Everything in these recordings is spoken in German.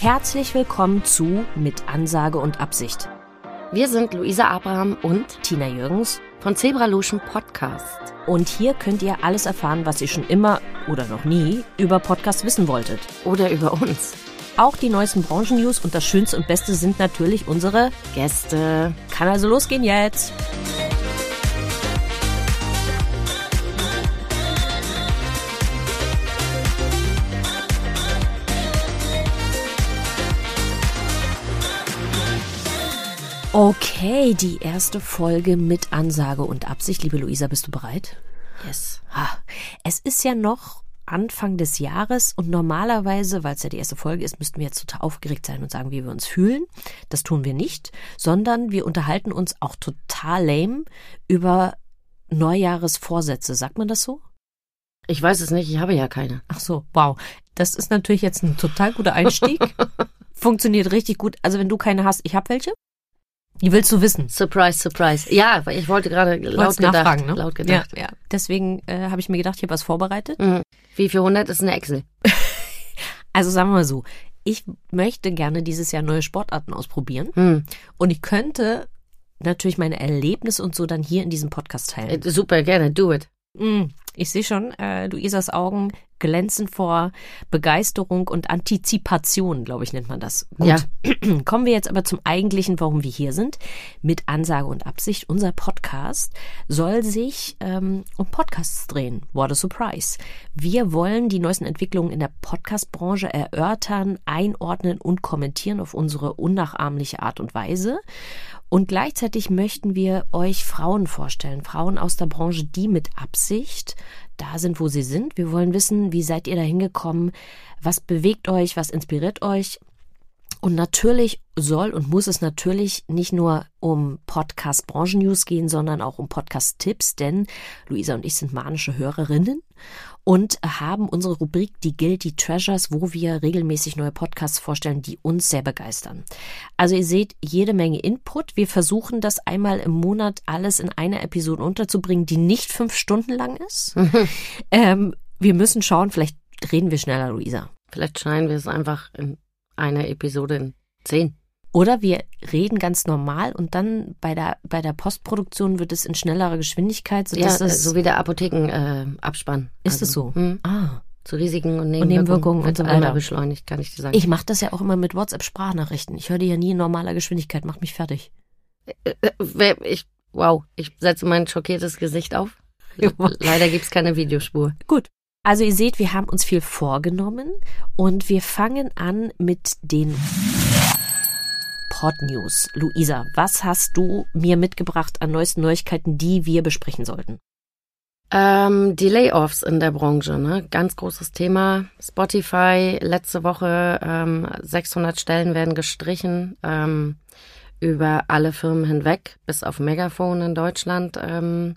Herzlich willkommen zu Mit Ansage und Absicht. Wir sind Luisa Abraham und Tina Jürgens von Zebraluschen Podcast. und hier könnt ihr alles erfahren, was ihr schon immer oder noch nie über Podcast wissen wolltet. Oder über uns. Auch die neuesten Branchen-News und das Schönste und Beste sind natürlich unsere Gäste. Kann also losgehen jetzt. Okay, die erste Folge mit Ansage und Absicht. Liebe Luisa, bist du bereit? Yes. Ah, es ist ja noch Anfang des Jahres und normalerweise, weil es ja die erste Folge ist, müssten wir jetzt total aufgeregt sein und sagen, wie wir uns fühlen. Das tun wir nicht, sondern wir unterhalten uns auch total lame über Neujahresvorsätze. Sagt man das so? Ich weiß es nicht, ich habe ja keine. Ach so, wow. Das ist natürlich jetzt ein total guter Einstieg. Funktioniert richtig gut. Also wenn du keine hast, ich habe welche. Die willst du wissen. Surprise, surprise. Ja, weil ich wollte gerade laut gedacht. nachfragen, ne? Laut gedacht. Ja, ja. Deswegen äh, habe ich mir gedacht, ich habe was vorbereitet. Mhm. Wie viel hundert ist eine Excel? Also sagen wir mal so, ich möchte gerne dieses Jahr neue Sportarten ausprobieren Hm. und ich könnte natürlich meine Erlebnisse und so dann hier in diesem Podcast teilen. Äh, Super, gerne, do it. Mm, Ich sehe schon, äh, Luisas Augen glänzen vor Begeisterung und Antizipation, glaube ich, nennt man das. Gut. Ja. Kommen wir jetzt aber zum eigentlichen, warum wir hier sind. Mit Ansage und Absicht. Unser Podcast soll sich ähm, um Podcasts drehen. What a surprise. Wir wollen die neuesten Entwicklungen in der Podcast-Branche erörtern, einordnen und kommentieren auf unsere unnachahmliche Art und Weise. Und gleichzeitig möchten wir euch Frauen vorstellen, Frauen aus der Branche, die mit Absicht da sind, wo sie sind. Wir wollen wissen, wie seid ihr da hingekommen? Was bewegt euch? Was inspiriert euch? Und natürlich soll und muss es natürlich nicht nur um Podcast-Branchen-News gehen, sondern auch um Podcast-Tipps, denn Luisa und ich sind manische Hörerinnen und haben unsere Rubrik die Guilty Treasures, wo wir regelmäßig neue Podcasts vorstellen, die uns sehr begeistern. Also ihr seht jede Menge Input. Wir versuchen das einmal im Monat alles in einer Episode unterzubringen, die nicht fünf Stunden lang ist. ähm, wir müssen schauen, vielleicht reden wir schneller, Luisa. Vielleicht schneiden wir es einfach in einer Episode in zehn. Oder wir reden ganz normal und dann bei der, bei der Postproduktion wird es in schnellerer Geschwindigkeit, Ja, äh, es, so wie der Apothekenabspann. Äh, Abspann. ist es so. Hm, Ah. zu Risiken und Nebenwirkungen Nebenwirkungen. und wird so weiter. beschleunigt, kann ich dir sagen. Ich mache das ja auch immer mit WhatsApp-Sprachnachrichten. Ich höre die ja nie in normaler Geschwindigkeit, macht mich fertig. Äh, wer- ich, wow, ich setze mein schockiertes Gesicht auf. Ja. Leider gibt's keine Videospur. Gut. Also ihr seht, wir haben uns viel vorgenommen und wir fangen an mit den Pod News. Luisa, was hast du mir mitgebracht an neuesten Neuigkeiten, die wir besprechen sollten? Ähm, die Layoffs in der Branche, ne? Ganz großes Thema. Spotify, letzte Woche ähm, 600 Stellen werden gestrichen ähm, über alle Firmen hinweg, bis auf Megaphone in Deutschland. Ähm,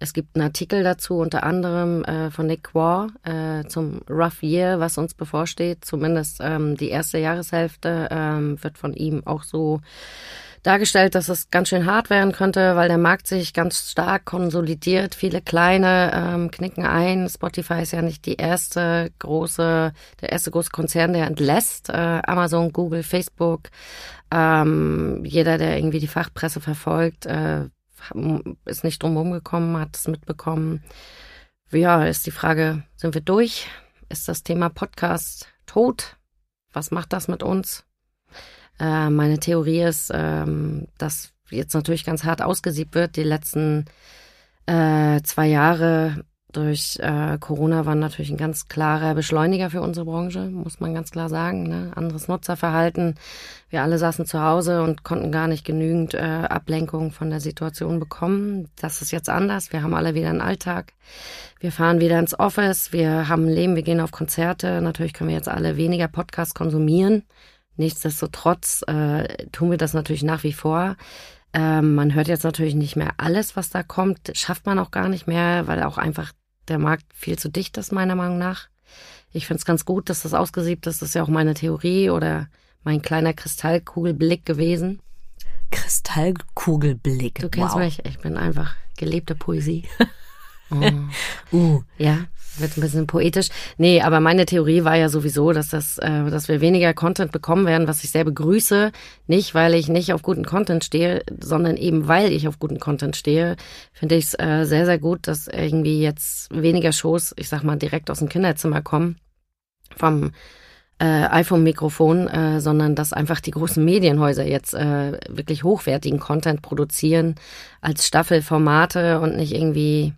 es gibt einen Artikel dazu, unter anderem äh, von Nick Waugh äh, zum Rough Year, was uns bevorsteht. Zumindest ähm, die erste Jahreshälfte ähm, wird von ihm auch so dargestellt, dass es ganz schön hart werden könnte, weil der Markt sich ganz stark konsolidiert. Viele kleine ähm, knicken ein. Spotify ist ja nicht die erste große, der erste große Konzern, der entlässt. Äh, Amazon, Google, Facebook. Ähm, jeder, der irgendwie die Fachpresse verfolgt, äh, ist nicht drum gekommen, hat es mitbekommen. Ja, ist die Frage, sind wir durch? Ist das Thema Podcast tot? Was macht das mit uns? Äh, meine Theorie ist, ähm, dass jetzt natürlich ganz hart ausgesiebt wird. Die letzten äh, zwei Jahre durch äh, Corona war natürlich ein ganz klarer Beschleuniger für unsere Branche, muss man ganz klar sagen. Ne? Anderes Nutzerverhalten. Wir alle saßen zu Hause und konnten gar nicht genügend äh, Ablenkung von der Situation bekommen. Das ist jetzt anders. Wir haben alle wieder einen Alltag. Wir fahren wieder ins Office. Wir haben ein Leben. Wir gehen auf Konzerte. Natürlich können wir jetzt alle weniger Podcasts konsumieren. Nichtsdestotrotz äh, tun wir das natürlich nach wie vor. Ähm, man hört jetzt natürlich nicht mehr alles, was da kommt. Schafft man auch gar nicht mehr, weil auch einfach der Markt viel zu dicht ist, meiner Meinung nach. Ich finde es ganz gut, dass das ausgesiebt ist. Das ist ja auch meine Theorie oder mein kleiner Kristallkugelblick gewesen. Kristallkugelblick. Du kennst wow. mich, ich bin einfach gelebte Poesie. oh. uh. Ja, wird ein bisschen poetisch. Nee, aber meine Theorie war ja sowieso, dass das, äh, dass wir weniger Content bekommen werden, was ich sehr begrüße. Nicht, weil ich nicht auf guten Content stehe, sondern eben weil ich auf guten Content stehe, finde ich es äh, sehr, sehr gut, dass irgendwie jetzt weniger Shows, ich sag mal, direkt aus dem Kinderzimmer kommen. Vom äh, iPhone-Mikrofon, äh, sondern dass einfach die großen Medienhäuser jetzt äh, wirklich hochwertigen Content produzieren als Staffelformate und nicht irgendwie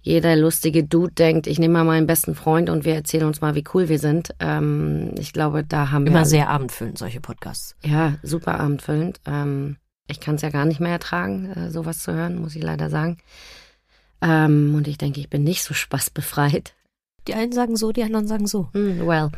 jeder lustige Dude denkt, ich nehme mal meinen besten Freund und wir erzählen uns mal, wie cool wir sind. Ähm, ich glaube, da haben Immer wir. Immer sehr abendfüllend, solche Podcasts. Ja, super abendfüllend. Ähm, ich kann es ja gar nicht mehr ertragen, äh, sowas zu hören, muss ich leider sagen. Ähm, und ich denke, ich bin nicht so spaßbefreit. Die einen sagen so, die anderen sagen so. Mm, well.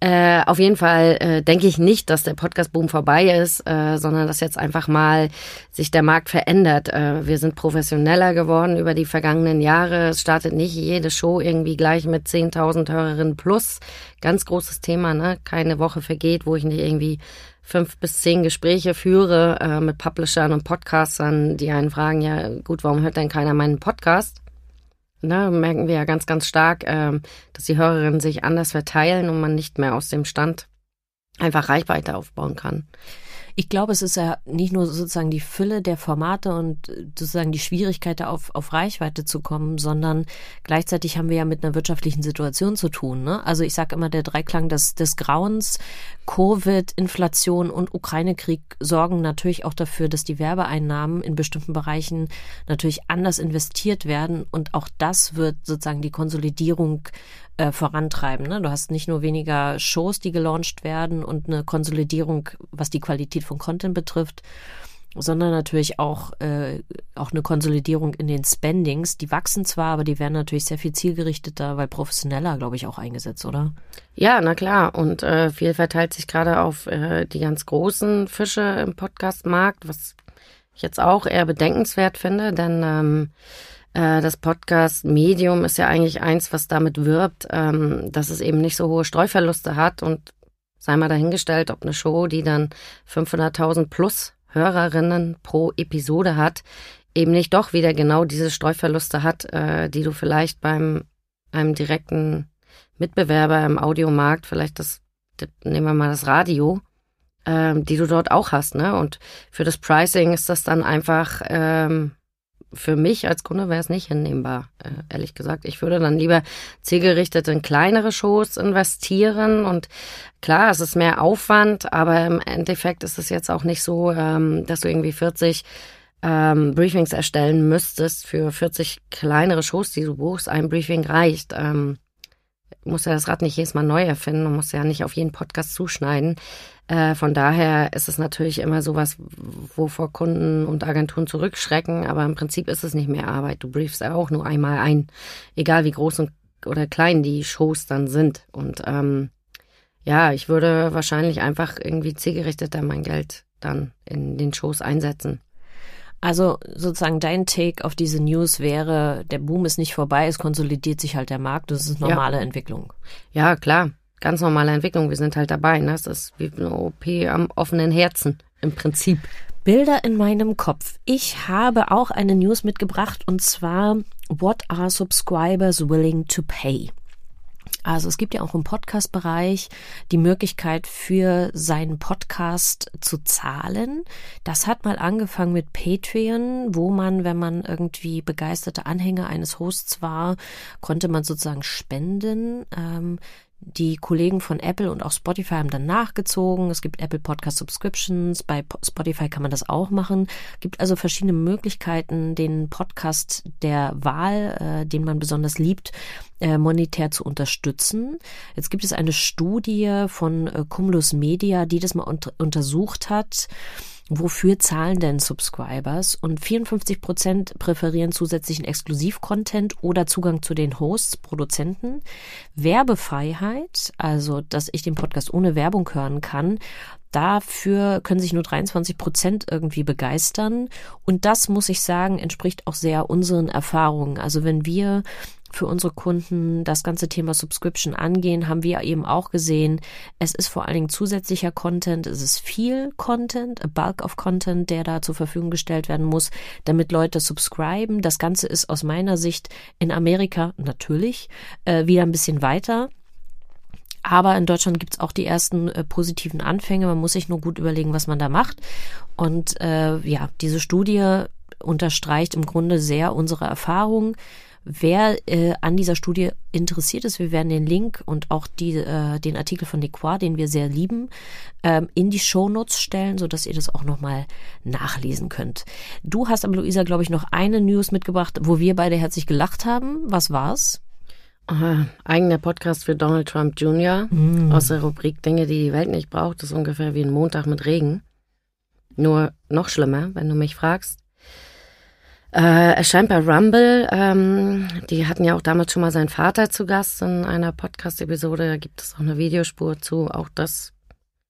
Äh, auf jeden Fall äh, denke ich nicht, dass der Podcast-Boom vorbei ist, äh, sondern dass jetzt einfach mal sich der Markt verändert. Äh, wir sind professioneller geworden über die vergangenen Jahre. Es startet nicht jede Show irgendwie gleich mit 10.000 Hörerinnen plus. Ganz großes Thema, ne? Keine Woche vergeht, wo ich nicht irgendwie fünf bis zehn Gespräche führe äh, mit Publishern und Podcastern, die einen fragen, ja gut, warum hört denn keiner meinen Podcast? Ne, merken wir ja ganz, ganz stark, äh, dass die Hörerinnen sich anders verteilen und man nicht mehr aus dem Stand einfach Reichweite aufbauen kann. Ich glaube, es ist ja nicht nur sozusagen die Fülle der Formate und sozusagen die Schwierigkeit, auf, auf Reichweite zu kommen, sondern gleichzeitig haben wir ja mit einer wirtschaftlichen Situation zu tun. Ne? Also ich sage immer, der Dreiklang des, des Grauens, Covid, Inflation und Ukraine-Krieg sorgen natürlich auch dafür, dass die Werbeeinnahmen in bestimmten Bereichen natürlich anders investiert werden. Und auch das wird sozusagen die Konsolidierung äh, vorantreiben. Ne? Du hast nicht nur weniger Shows, die gelauncht werden und eine Konsolidierung, was die Qualität von Content betrifft, sondern natürlich auch, äh, auch eine Konsolidierung in den Spendings. Die wachsen zwar, aber die werden natürlich sehr viel zielgerichteter, weil professioneller, glaube ich, auch eingesetzt, oder? Ja, na klar. Und äh, viel verteilt sich gerade auf äh, die ganz großen Fische im Podcastmarkt, was ich jetzt auch eher bedenkenswert finde, denn ähm, äh, das Podcast-Medium ist ja eigentlich eins, was damit wirbt, ähm, dass es eben nicht so hohe Streuverluste hat und sei mal dahingestellt, ob eine Show, die dann 500.000 plus Hörerinnen pro Episode hat, eben nicht doch wieder genau diese Streuverluste hat, äh, die du vielleicht beim einem direkten Mitbewerber im Audiomarkt, vielleicht das, nehmen wir mal das Radio, ähm, die du dort auch hast, ne? Und für das Pricing ist das dann einfach ähm, für mich als Kunde wäre es nicht hinnehmbar, äh, ehrlich gesagt. Ich würde dann lieber zielgerichtet in kleinere Shows investieren und klar, es ist mehr Aufwand, aber im Endeffekt ist es jetzt auch nicht so, ähm, dass du irgendwie 40 ähm, Briefings erstellen müsstest für 40 kleinere Shows, die du buchst. Ein Briefing reicht. Ähm, muss ja das Rad nicht jedes Mal neu erfinden und muss ja nicht auf jeden Podcast zuschneiden. Äh, von daher ist es natürlich immer sowas, wovor Kunden und Agenturen zurückschrecken, aber im Prinzip ist es nicht mehr Arbeit. Du briefst auch nur einmal ein, egal wie groß und, oder klein die Shows dann sind. Und ähm, ja, ich würde wahrscheinlich einfach irgendwie zielgerichteter mein Geld dann in den Shows einsetzen. Also sozusagen dein Take auf diese News wäre, der Boom ist nicht vorbei, es konsolidiert sich halt der Markt, das ist normale ja. Entwicklung. Ja, klar ganz normale Entwicklung. Wir sind halt dabei. Ne? Das ist wie eine OP am offenen Herzen im Prinzip. Bilder in meinem Kopf. Ich habe auch eine News mitgebracht und zwar What are subscribers willing to pay? Also es gibt ja auch im Podcast-Bereich die Möglichkeit für seinen Podcast zu zahlen. Das hat mal angefangen mit Patreon, wo man, wenn man irgendwie begeisterte Anhänger eines Hosts war, konnte man sozusagen spenden. Ähm, die Kollegen von Apple und auch Spotify haben dann nachgezogen. Es gibt Apple Podcast Subscriptions. Bei Spotify kann man das auch machen. Es gibt also verschiedene Möglichkeiten, den Podcast der Wahl, äh, den man besonders liebt, äh, monetär zu unterstützen. Jetzt gibt es eine Studie von äh, Cumulus Media, die das mal un untersucht hat wofür zahlen denn Subscribers? Und 54 Prozent präferieren zusätzlichen Exklusiv-Content oder Zugang zu den Hosts, Produzenten. Werbefreiheit, also dass ich den Podcast ohne Werbung hören kann, Dafür können sich nur 23 Prozent irgendwie begeistern. Und das, muss ich sagen, entspricht auch sehr unseren Erfahrungen. Also wenn wir für unsere Kunden das ganze Thema Subscription angehen, haben wir eben auch gesehen, es ist vor allen Dingen zusätzlicher Content, es ist viel Content, a bulk of Content, der da zur Verfügung gestellt werden muss, damit Leute subscriben. Das Ganze ist aus meiner Sicht in Amerika natürlich äh, wieder ein bisschen weiter. Aber in Deutschland gibt's auch die ersten äh, positiven Anfänge. Man muss sich nur gut überlegen, was man da macht. Und äh, ja, diese Studie unterstreicht im Grunde sehr unsere Erfahrungen. Wer äh, an dieser Studie interessiert ist, wir werden den Link und auch die, äh, den Artikel von Nequa, den wir sehr lieben, ähm, in die Shownotes stellen, so dass ihr das auch nochmal nachlesen könnt. Du hast aber, Luisa, glaube ich, noch eine News mitgebracht, wo wir beide herzlich gelacht haben. Was war's? Uh, eigener Podcast für Donald Trump Jr. Mm. aus der Rubrik Dinge, die die Welt nicht braucht. Das ist ungefähr wie ein Montag mit Regen. Nur noch schlimmer, wenn du mich fragst. Äh, erscheint bei Rumble. Ähm, die hatten ja auch damals schon mal seinen Vater zu Gast in einer Podcast-Episode. Da gibt es auch eine Videospur zu. Auch das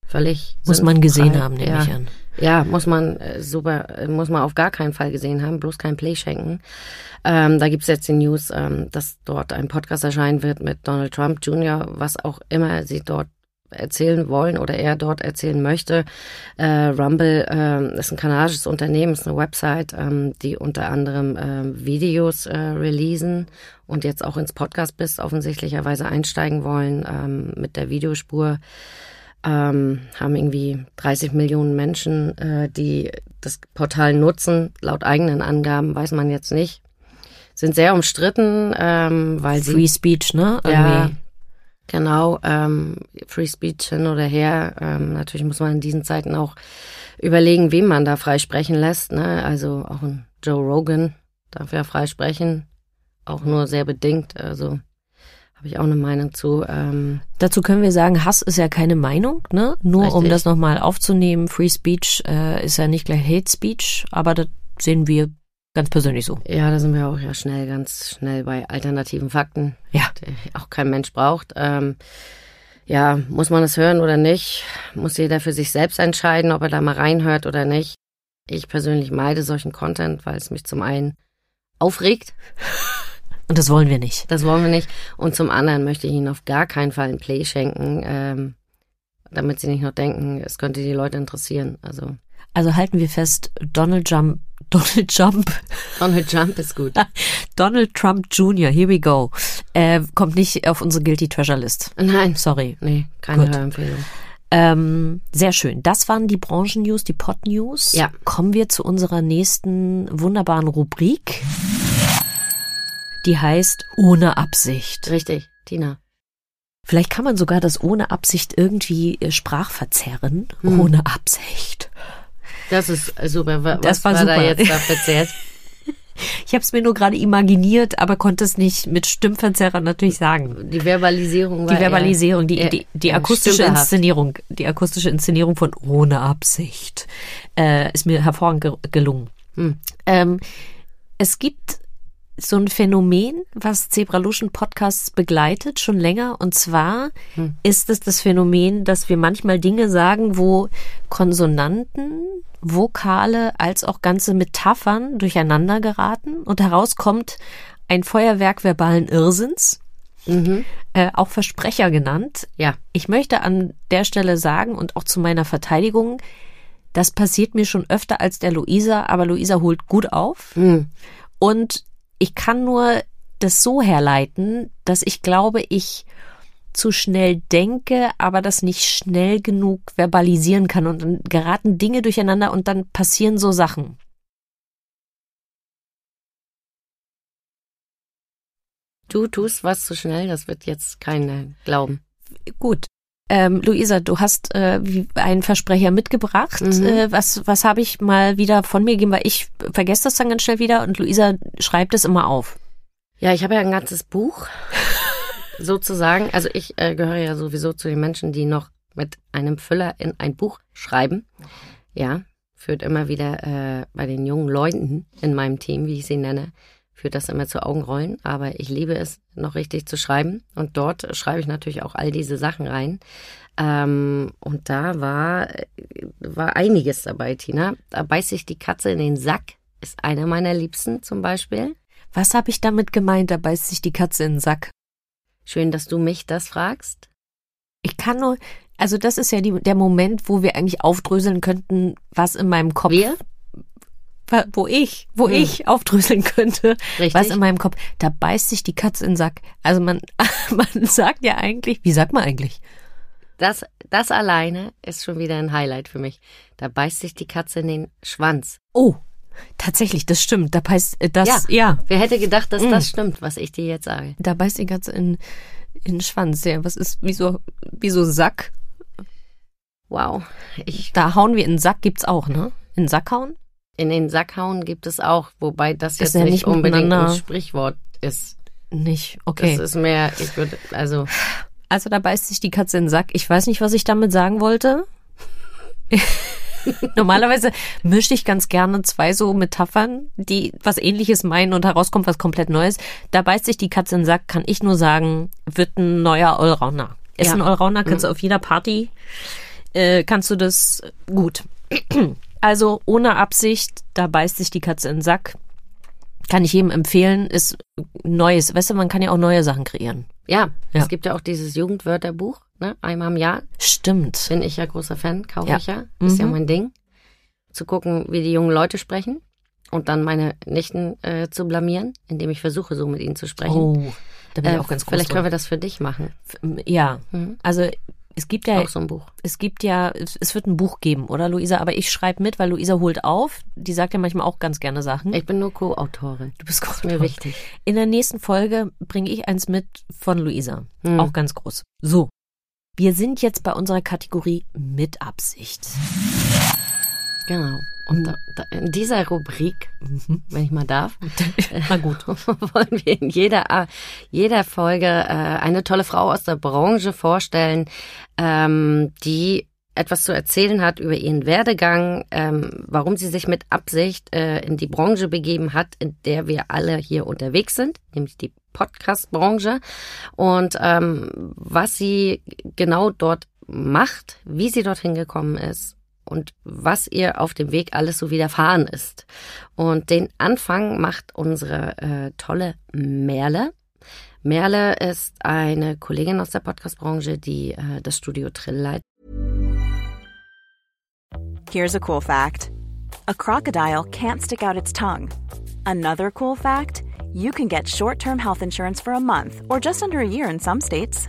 völlig. Muss man gesehen haben, nehme ja. ich an. Ja, muss man äh, super, äh, muss man auf gar keinen Fall gesehen haben, bloß kein Play schenken. Ähm, da gibt's jetzt die News, ähm, dass dort ein Podcast erscheinen wird mit Donald Trump Jr., was auch immer sie dort erzählen wollen oder er dort erzählen möchte. Äh, Rumble äh, ist ein kanadisches Unternehmen, ist eine Website, ähm, die unter anderem äh, Videos äh, releasen und jetzt auch ins Podcast-Biss offensichtlicherweise einsteigen wollen ähm, mit der Videospur. Ähm, haben irgendwie 30 Millionen Menschen, äh, die das Portal nutzen. Laut eigenen Angaben weiß man jetzt nicht. Sind sehr umstritten, ähm, weil Free sie. Free Speech, ne? Irgendwie. Ja, Genau, ähm, Free Speech hin oder her. Ähm, natürlich muss man in diesen Zeiten auch überlegen, wem man da freisprechen lässt. Ne? Also auch ein Joe Rogan darf ja freisprechen, auch nur sehr bedingt. Also habe ich auch eine Meinung zu. Ähm, Dazu können wir sagen, Hass ist ja keine Meinung, ne? Nur richtig. um das nochmal aufzunehmen, Free Speech äh, ist ja nicht gleich Hate Speech, aber das sehen wir Ganz persönlich so. Ja, da sind wir auch ja schnell, ganz schnell bei alternativen Fakten. Ja. Die auch kein Mensch braucht. Ähm, ja, muss man es hören oder nicht? Muss jeder für sich selbst entscheiden, ob er da mal reinhört oder nicht. Ich persönlich meide solchen Content, weil es mich zum einen aufregt. Und das wollen wir nicht. Das wollen wir nicht. Und zum anderen möchte ich ihnen auf gar keinen Fall ein Play schenken, ähm, damit sie nicht noch denken, es könnte die Leute interessieren. Also. Also halten wir fest, Donald Trump Donald Trump. Donald Trump ist gut. Donald Trump Jr., here we go. Äh, kommt nicht auf unsere Guilty Treasure List. Nein. Sorry. Nee, keine Hörempfehlung. Ähm, sehr schön. Das waren die Branchen-News, die Pod-News. Ja. Kommen wir zu unserer nächsten wunderbaren Rubrik. Die heißt Ohne Absicht. Richtig, Tina. Vielleicht kann man sogar das ohne Absicht irgendwie äh, sprachverzerren. Hm. Ohne Absicht. Das ist super. Was das war, war super. da jetzt da verzerrt? Ich habe es mir nur gerade imaginiert, aber konnte es nicht mit Stimmverzerrer natürlich sagen. Die Verbalisierung war Die Verbalisierung, die, die, die akustische Inszenierung, die akustische Inszenierung von ohne Absicht äh, ist mir hervorragend gelungen. Hm. Ähm, es gibt so ein Phänomen, was Zebraluschen Podcasts begleitet, schon länger. Und zwar hm. ist es das Phänomen, dass wir manchmal Dinge sagen, wo Konsonanten, Vokale als auch ganze Metaphern durcheinander geraten und heraus kommt ein Feuerwerk verbalen Irrsinns. Mhm. Äh, auch Versprecher genannt. Ja. Ich möchte an der Stelle sagen und auch zu meiner Verteidigung, das passiert mir schon öfter als der Luisa, aber Luisa holt gut auf. Mhm. Und ich kann nur das so herleiten, dass ich glaube, ich zu schnell denke, aber das nicht schnell genug verbalisieren kann und dann geraten Dinge durcheinander und dann passieren so Sachen. Du tust was zu schnell, das wird jetzt keiner glauben. Gut. Ähm, Luisa, du hast äh, einen Versprecher mitgebracht. Mhm. Äh, was was habe ich mal wieder von mir gegeben, weil ich vergesse das dann ganz schnell wieder und Luisa schreibt es immer auf. Ja, ich habe ja ein ganzes Buch sozusagen. Also ich äh, gehöre ja sowieso zu den Menschen, die noch mit einem Füller in ein Buch schreiben. Ja, führt immer wieder äh, bei den jungen Leuten in meinem Team, wie ich sie nenne, führt das immer zu Augenrollen. Aber ich liebe es, noch richtig zu schreiben. Und dort schreibe ich natürlich auch all diese Sachen rein. Ähm, und da war, war einiges dabei, Tina. Da beißt sich die Katze in den Sack, ist einer meiner Liebsten zum Beispiel. Was habe ich damit gemeint, da beißt sich die Katze in den Sack? Schön, dass du mich das fragst. Ich kann nur, also das ist ja die, der Moment, wo wir eigentlich aufdröseln könnten, was in meinem Kopf. Wir? Wo ich, wo hm. ich aufdröseln könnte, Richtig. was in meinem Kopf. Da beißt sich die Katze in den Sack. Also man, man sagt ja eigentlich, wie sagt man eigentlich? Das, das alleine ist schon wieder ein Highlight für mich. Da beißt sich die Katze in den Schwanz. Oh, tatsächlich, das stimmt. Da beißt äh, das, ja. ja. Wer hätte gedacht, dass mm. das stimmt, was ich dir jetzt sage? Da beißt die Katze in, in den Schwanz. Ja, was ist, wieso, wieso Sack? Wow. Ich, da hauen wir in den Sack, gibt's auch, ne? In den Sack hauen? In den Sack hauen gibt es auch, wobei das jetzt ja nicht, nicht unbedingt ein Sprichwort ist. Nicht, okay. Das ist mehr, ich würde, also. Also da beißt sich die Katze in den Sack. Ich weiß nicht, was ich damit sagen wollte. Normalerweise mische ich ganz gerne zwei so Metaphern, die was ähnliches meinen und herauskommt was komplett Neues. Da beißt sich die Katze in den Sack, kann ich nur sagen, wird ein neuer Allrounder. Ist ja. ein Allrounder, kannst mhm. du auf jeder Party, äh, kannst du das gut. Also ohne Absicht, da beißt sich die Katze in den Sack. Kann ich jedem empfehlen, ist Neues. Weißt du, man kann ja auch neue Sachen kreieren. Ja, ja. es gibt ja auch dieses Jugendwörterbuch, ne, einmal im Jahr. Stimmt. Bin ich ja großer Fan, kaufe ja. ich ja. Ist mhm. ja mein Ding. Zu gucken, wie die jungen Leute sprechen und dann meine Nichten äh, zu blamieren, indem ich versuche, so mit ihnen zu sprechen. Oh, da bin ich äh, auch ganz groß Vielleicht können wir das für dich machen. Ja, mhm. also es gibt ja auch so ein Buch. Es gibt ja, es wird ein Buch geben, oder Luisa? Aber ich schreibe mit, weil Luisa holt auf. Die sagt ja manchmal auch ganz gerne Sachen. Ich bin nur Co-Autorin. Du bist Co-Autorin. Mir wichtig. In der nächsten Folge bringe ich eins mit von Luisa. Hm. Auch ganz groß. So. Wir sind jetzt bei unserer Kategorie mit Absicht. Genau. Und da, da, in dieser Rubrik, mhm. wenn ich mal darf, mal gut, wollen wir in jeder, jeder Folge äh, eine tolle Frau aus der Branche vorstellen, ähm, die etwas zu erzählen hat über ihren Werdegang, ähm, warum sie sich mit Absicht äh, in die Branche begeben hat, in der wir alle hier unterwegs sind, nämlich die Podcast-Branche und ähm, was sie genau dort macht, wie sie dorthin gekommen ist und was ihr auf dem Weg alles so widerfahren ist. Und den Anfang macht unsere äh, tolle Merle. Merle ist eine Kollegin aus der Podcast-Branche, die äh, das Studio Trill leitet. Here's a cool fact. A crocodile can't stick out its tongue. Another cool fact, you can get short-term health insurance for a month or just under a year in some states.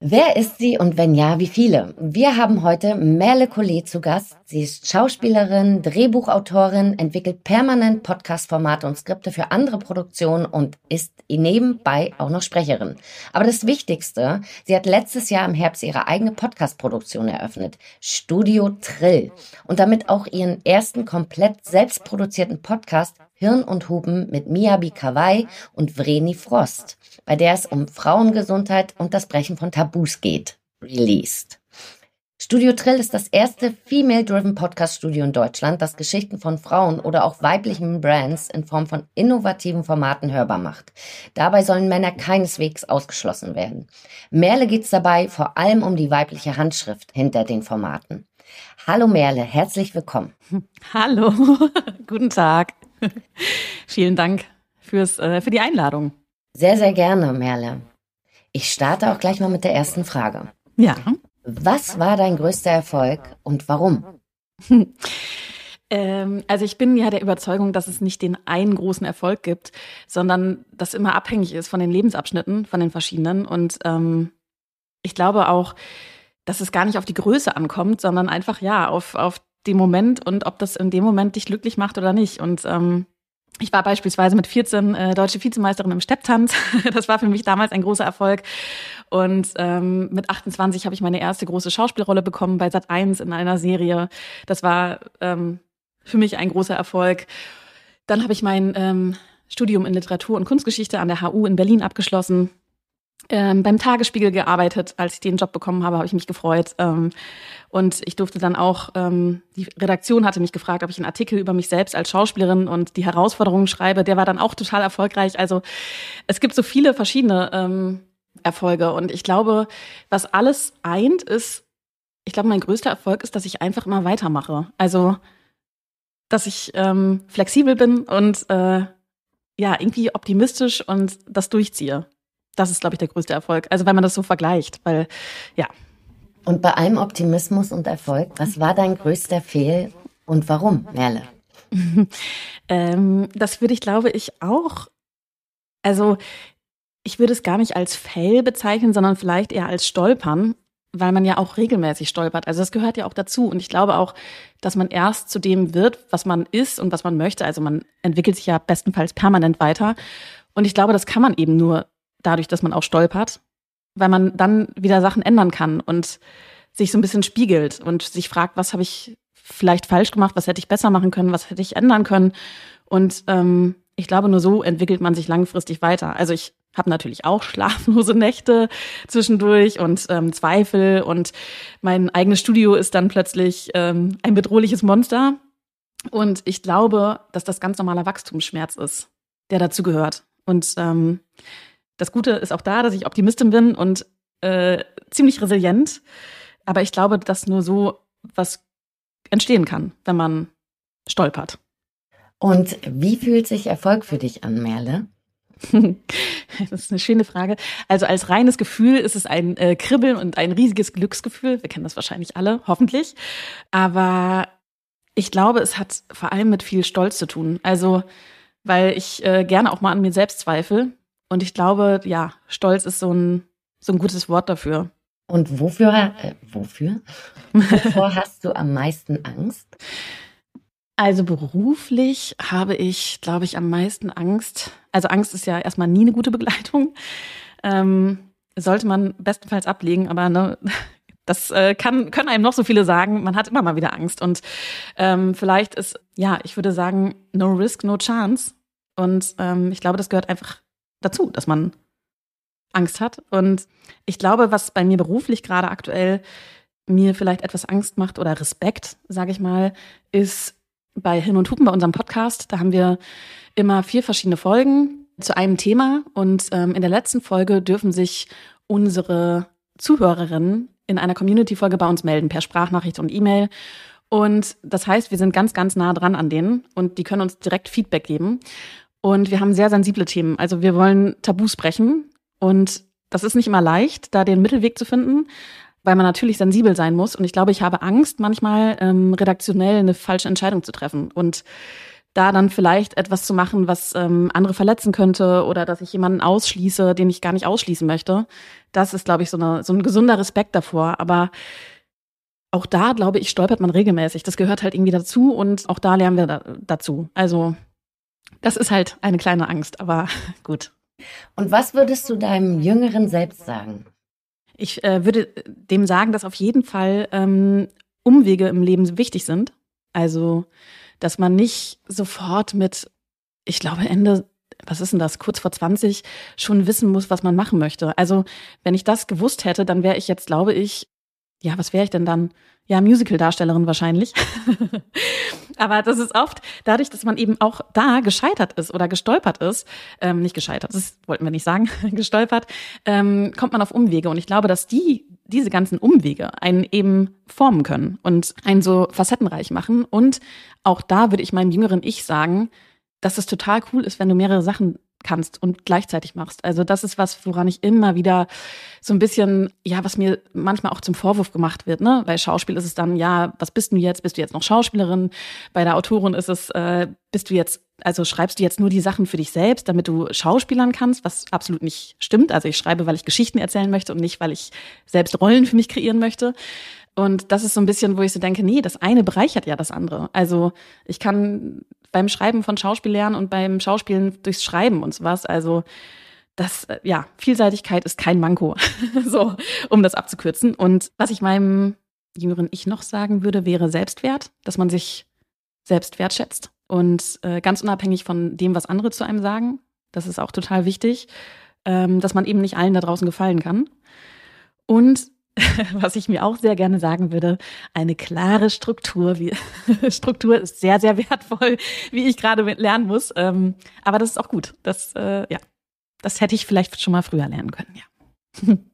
Wer ist sie und wenn ja, wie viele? Wir haben heute Merle Collet zu Gast. Sie ist Schauspielerin, Drehbuchautorin, entwickelt permanent Podcast-Formate und Skripte für andere Produktionen und ist nebenbei auch noch Sprecherin. Aber das Wichtigste, sie hat letztes Jahr im Herbst ihre eigene Podcast-Produktion eröffnet, Studio Trill. Und damit auch ihren ersten komplett selbstproduzierten Podcast Hirn und Huben mit Miyabi Kawai und Vreni Frost, bei der es um Frauengesundheit und das Brechen von Tabus geht. Released. Studio Trill ist das erste female-driven Podcast-Studio in Deutschland, das Geschichten von Frauen oder auch weiblichen Brands in Form von innovativen Formaten hörbar macht. Dabei sollen Männer keineswegs ausgeschlossen werden. Merle geht es dabei vor allem um die weibliche Handschrift hinter den Formaten. Hallo Merle, herzlich willkommen. Hallo, guten Tag. Vielen Dank fürs, äh, für die Einladung. Sehr, sehr gerne, Merle. Ich starte auch gleich mal mit der ersten Frage. Ja. Was war dein größter Erfolg und warum? Ähm, also ich bin ja der Überzeugung, dass es nicht den einen großen Erfolg gibt, sondern das immer abhängig ist von den Lebensabschnitten, von den verschiedenen. Und ähm, ich glaube auch, dass es gar nicht auf die Größe ankommt, sondern einfach ja auf, auf den Moment und ob das in dem Moment dich glücklich macht oder nicht. Und ähm, ich war beispielsweise mit 14 äh, deutsche Vizemeisterin im Stepptanz. Das war für mich damals ein großer Erfolg. Und ähm, mit 28 habe ich meine erste große Schauspielrolle bekommen bei Sat 1 in einer Serie. Das war ähm, für mich ein großer Erfolg. Dann habe ich mein ähm, Studium in Literatur und Kunstgeschichte an der HU in Berlin abgeschlossen ähm, beim Tagesspiegel gearbeitet. Als ich den Job bekommen habe, habe ich mich gefreut. Ähm, und ich durfte dann auch, ähm, die Redaktion hatte mich gefragt, ob ich einen Artikel über mich selbst als Schauspielerin und die Herausforderungen schreibe. Der war dann auch total erfolgreich. Also es gibt so viele verschiedene ähm, Erfolge. Und ich glaube, was alles eint, ist, ich glaube, mein größter Erfolg ist, dass ich einfach immer weitermache. Also, dass ich ähm, flexibel bin und äh, ja, irgendwie optimistisch und das durchziehe. Das ist, glaube ich, der größte Erfolg. Also wenn man das so vergleicht, weil ja. Und bei allem Optimismus und Erfolg, was war dein größter Fehl und warum, Merle? ähm, das würde ich, glaube ich, auch. Also ich würde es gar nicht als Fail bezeichnen, sondern vielleicht eher als Stolpern, weil man ja auch regelmäßig stolpert. Also das gehört ja auch dazu. Und ich glaube auch, dass man erst zu dem wird, was man ist und was man möchte. Also man entwickelt sich ja bestenfalls permanent weiter. Und ich glaube, das kann man eben nur dadurch, dass man auch stolpert, weil man dann wieder Sachen ändern kann und sich so ein bisschen spiegelt und sich fragt, was habe ich vielleicht falsch gemacht, was hätte ich besser machen können, was hätte ich ändern können. Und ähm, ich glaube, nur so entwickelt man sich langfristig weiter. Also ich habe natürlich auch schlaflose Nächte zwischendurch und ähm, Zweifel und mein eigenes Studio ist dann plötzlich ähm, ein bedrohliches Monster. Und ich glaube, dass das ganz normaler Wachstumsschmerz ist, der dazu gehört. Und ähm, das Gute ist auch da, dass ich Optimistin bin und äh, ziemlich resilient. Aber ich glaube, dass nur so was entstehen kann, wenn man stolpert. Und wie fühlt sich Erfolg für dich an, Merle? das ist eine schöne Frage. Also als reines Gefühl ist es ein äh, Kribbeln und ein riesiges Glücksgefühl. Wir kennen das wahrscheinlich alle, hoffentlich. Aber ich glaube, es hat vor allem mit viel Stolz zu tun. Also, weil ich äh, gerne auch mal an mir selbst zweifle und ich glaube, ja, Stolz ist so ein, so ein gutes Wort dafür. Und wofür, äh, wofür? Wovor hast du am meisten Angst? Also beruflich habe ich, glaube ich, am meisten Angst. Also Angst ist ja erstmal nie eine gute Begleitung. Ähm, sollte man bestenfalls ablegen, aber ne, das äh, kann, können einem noch so viele sagen. Man hat immer mal wieder Angst. Und ähm, vielleicht ist, ja, ich würde sagen, no risk, no chance. Und ähm, ich glaube, das gehört einfach dazu, dass man Angst hat. Und ich glaube, was bei mir beruflich gerade aktuell mir vielleicht etwas Angst macht oder Respekt, sage ich mal, ist bei Hin und Hupen bei unserem Podcast. Da haben wir immer vier verschiedene Folgen zu einem Thema. Und ähm, in der letzten Folge dürfen sich unsere Zuhörerinnen in einer Community-Folge bei uns melden, per Sprachnachricht und E-Mail. Und das heißt, wir sind ganz, ganz nah dran an denen und die können uns direkt Feedback geben. Und wir haben sehr sensible Themen. Also wir wollen Tabus brechen. Und das ist nicht immer leicht, da den Mittelweg zu finden, weil man natürlich sensibel sein muss. Und ich glaube, ich habe Angst, manchmal ähm, redaktionell eine falsche Entscheidung zu treffen. Und da dann vielleicht etwas zu machen, was ähm, andere verletzen könnte oder dass ich jemanden ausschließe, den ich gar nicht ausschließen möchte. Das ist, glaube ich, so, eine, so ein gesunder Respekt davor. Aber auch da, glaube ich, stolpert man regelmäßig. Das gehört halt irgendwie dazu und auch da lernen wir da, dazu. Also das ist halt eine kleine Angst, aber gut. Und was würdest du deinem jüngeren Selbst sagen? Ich äh, würde dem sagen, dass auf jeden Fall ähm, Umwege im Leben wichtig sind. Also, dass man nicht sofort mit, ich glaube, Ende, was ist denn das, kurz vor 20 schon wissen muss, was man machen möchte. Also, wenn ich das gewusst hätte, dann wäre ich jetzt, glaube ich, ja, was wäre ich denn dann? Ja, Musical-Darstellerin wahrscheinlich. Aber das ist oft dadurch, dass man eben auch da gescheitert ist oder gestolpert ist, ähm, nicht gescheitert, das wollten wir nicht sagen, gestolpert, ähm, kommt man auf Umwege. Und ich glaube, dass die, diese ganzen Umwege einen eben formen können und einen so facettenreich machen. Und auch da würde ich meinem jüngeren Ich sagen, dass es total cool ist, wenn du mehrere Sachen kannst und gleichzeitig machst. Also das ist was, woran ich immer wieder so ein bisschen, ja, was mir manchmal auch zum Vorwurf gemacht wird. Ne? Bei Schauspiel ist es dann, ja, was bist du jetzt? Bist du jetzt noch Schauspielerin? Bei der Autorin ist es, äh, bist du jetzt, also schreibst du jetzt nur die Sachen für dich selbst, damit du Schauspielern kannst, was absolut nicht stimmt. Also ich schreibe, weil ich Geschichten erzählen möchte und nicht, weil ich selbst Rollen für mich kreieren möchte. Und das ist so ein bisschen, wo ich so denke, nee, das eine bereichert ja das andere. Also ich kann beim Schreiben von Schauspiel lernen und beim Schauspielen durchs Schreiben und sowas. Also das, äh, ja, Vielseitigkeit ist kein Manko. so, um das abzukürzen. Und was ich meinem jüngeren Ich noch sagen würde, wäre Selbstwert, dass man sich selbst wertschätzt und äh, ganz unabhängig von dem, was andere zu einem sagen. Das ist auch total wichtig, ähm, dass man eben nicht allen da draußen gefallen kann. Und was ich mir auch sehr gerne sagen würde, eine klare Struktur. Wie, Struktur ist sehr, sehr wertvoll, wie ich gerade lernen muss. Ähm, aber das ist auch gut. Das, äh, ja, das hätte ich vielleicht schon mal früher lernen können, ja.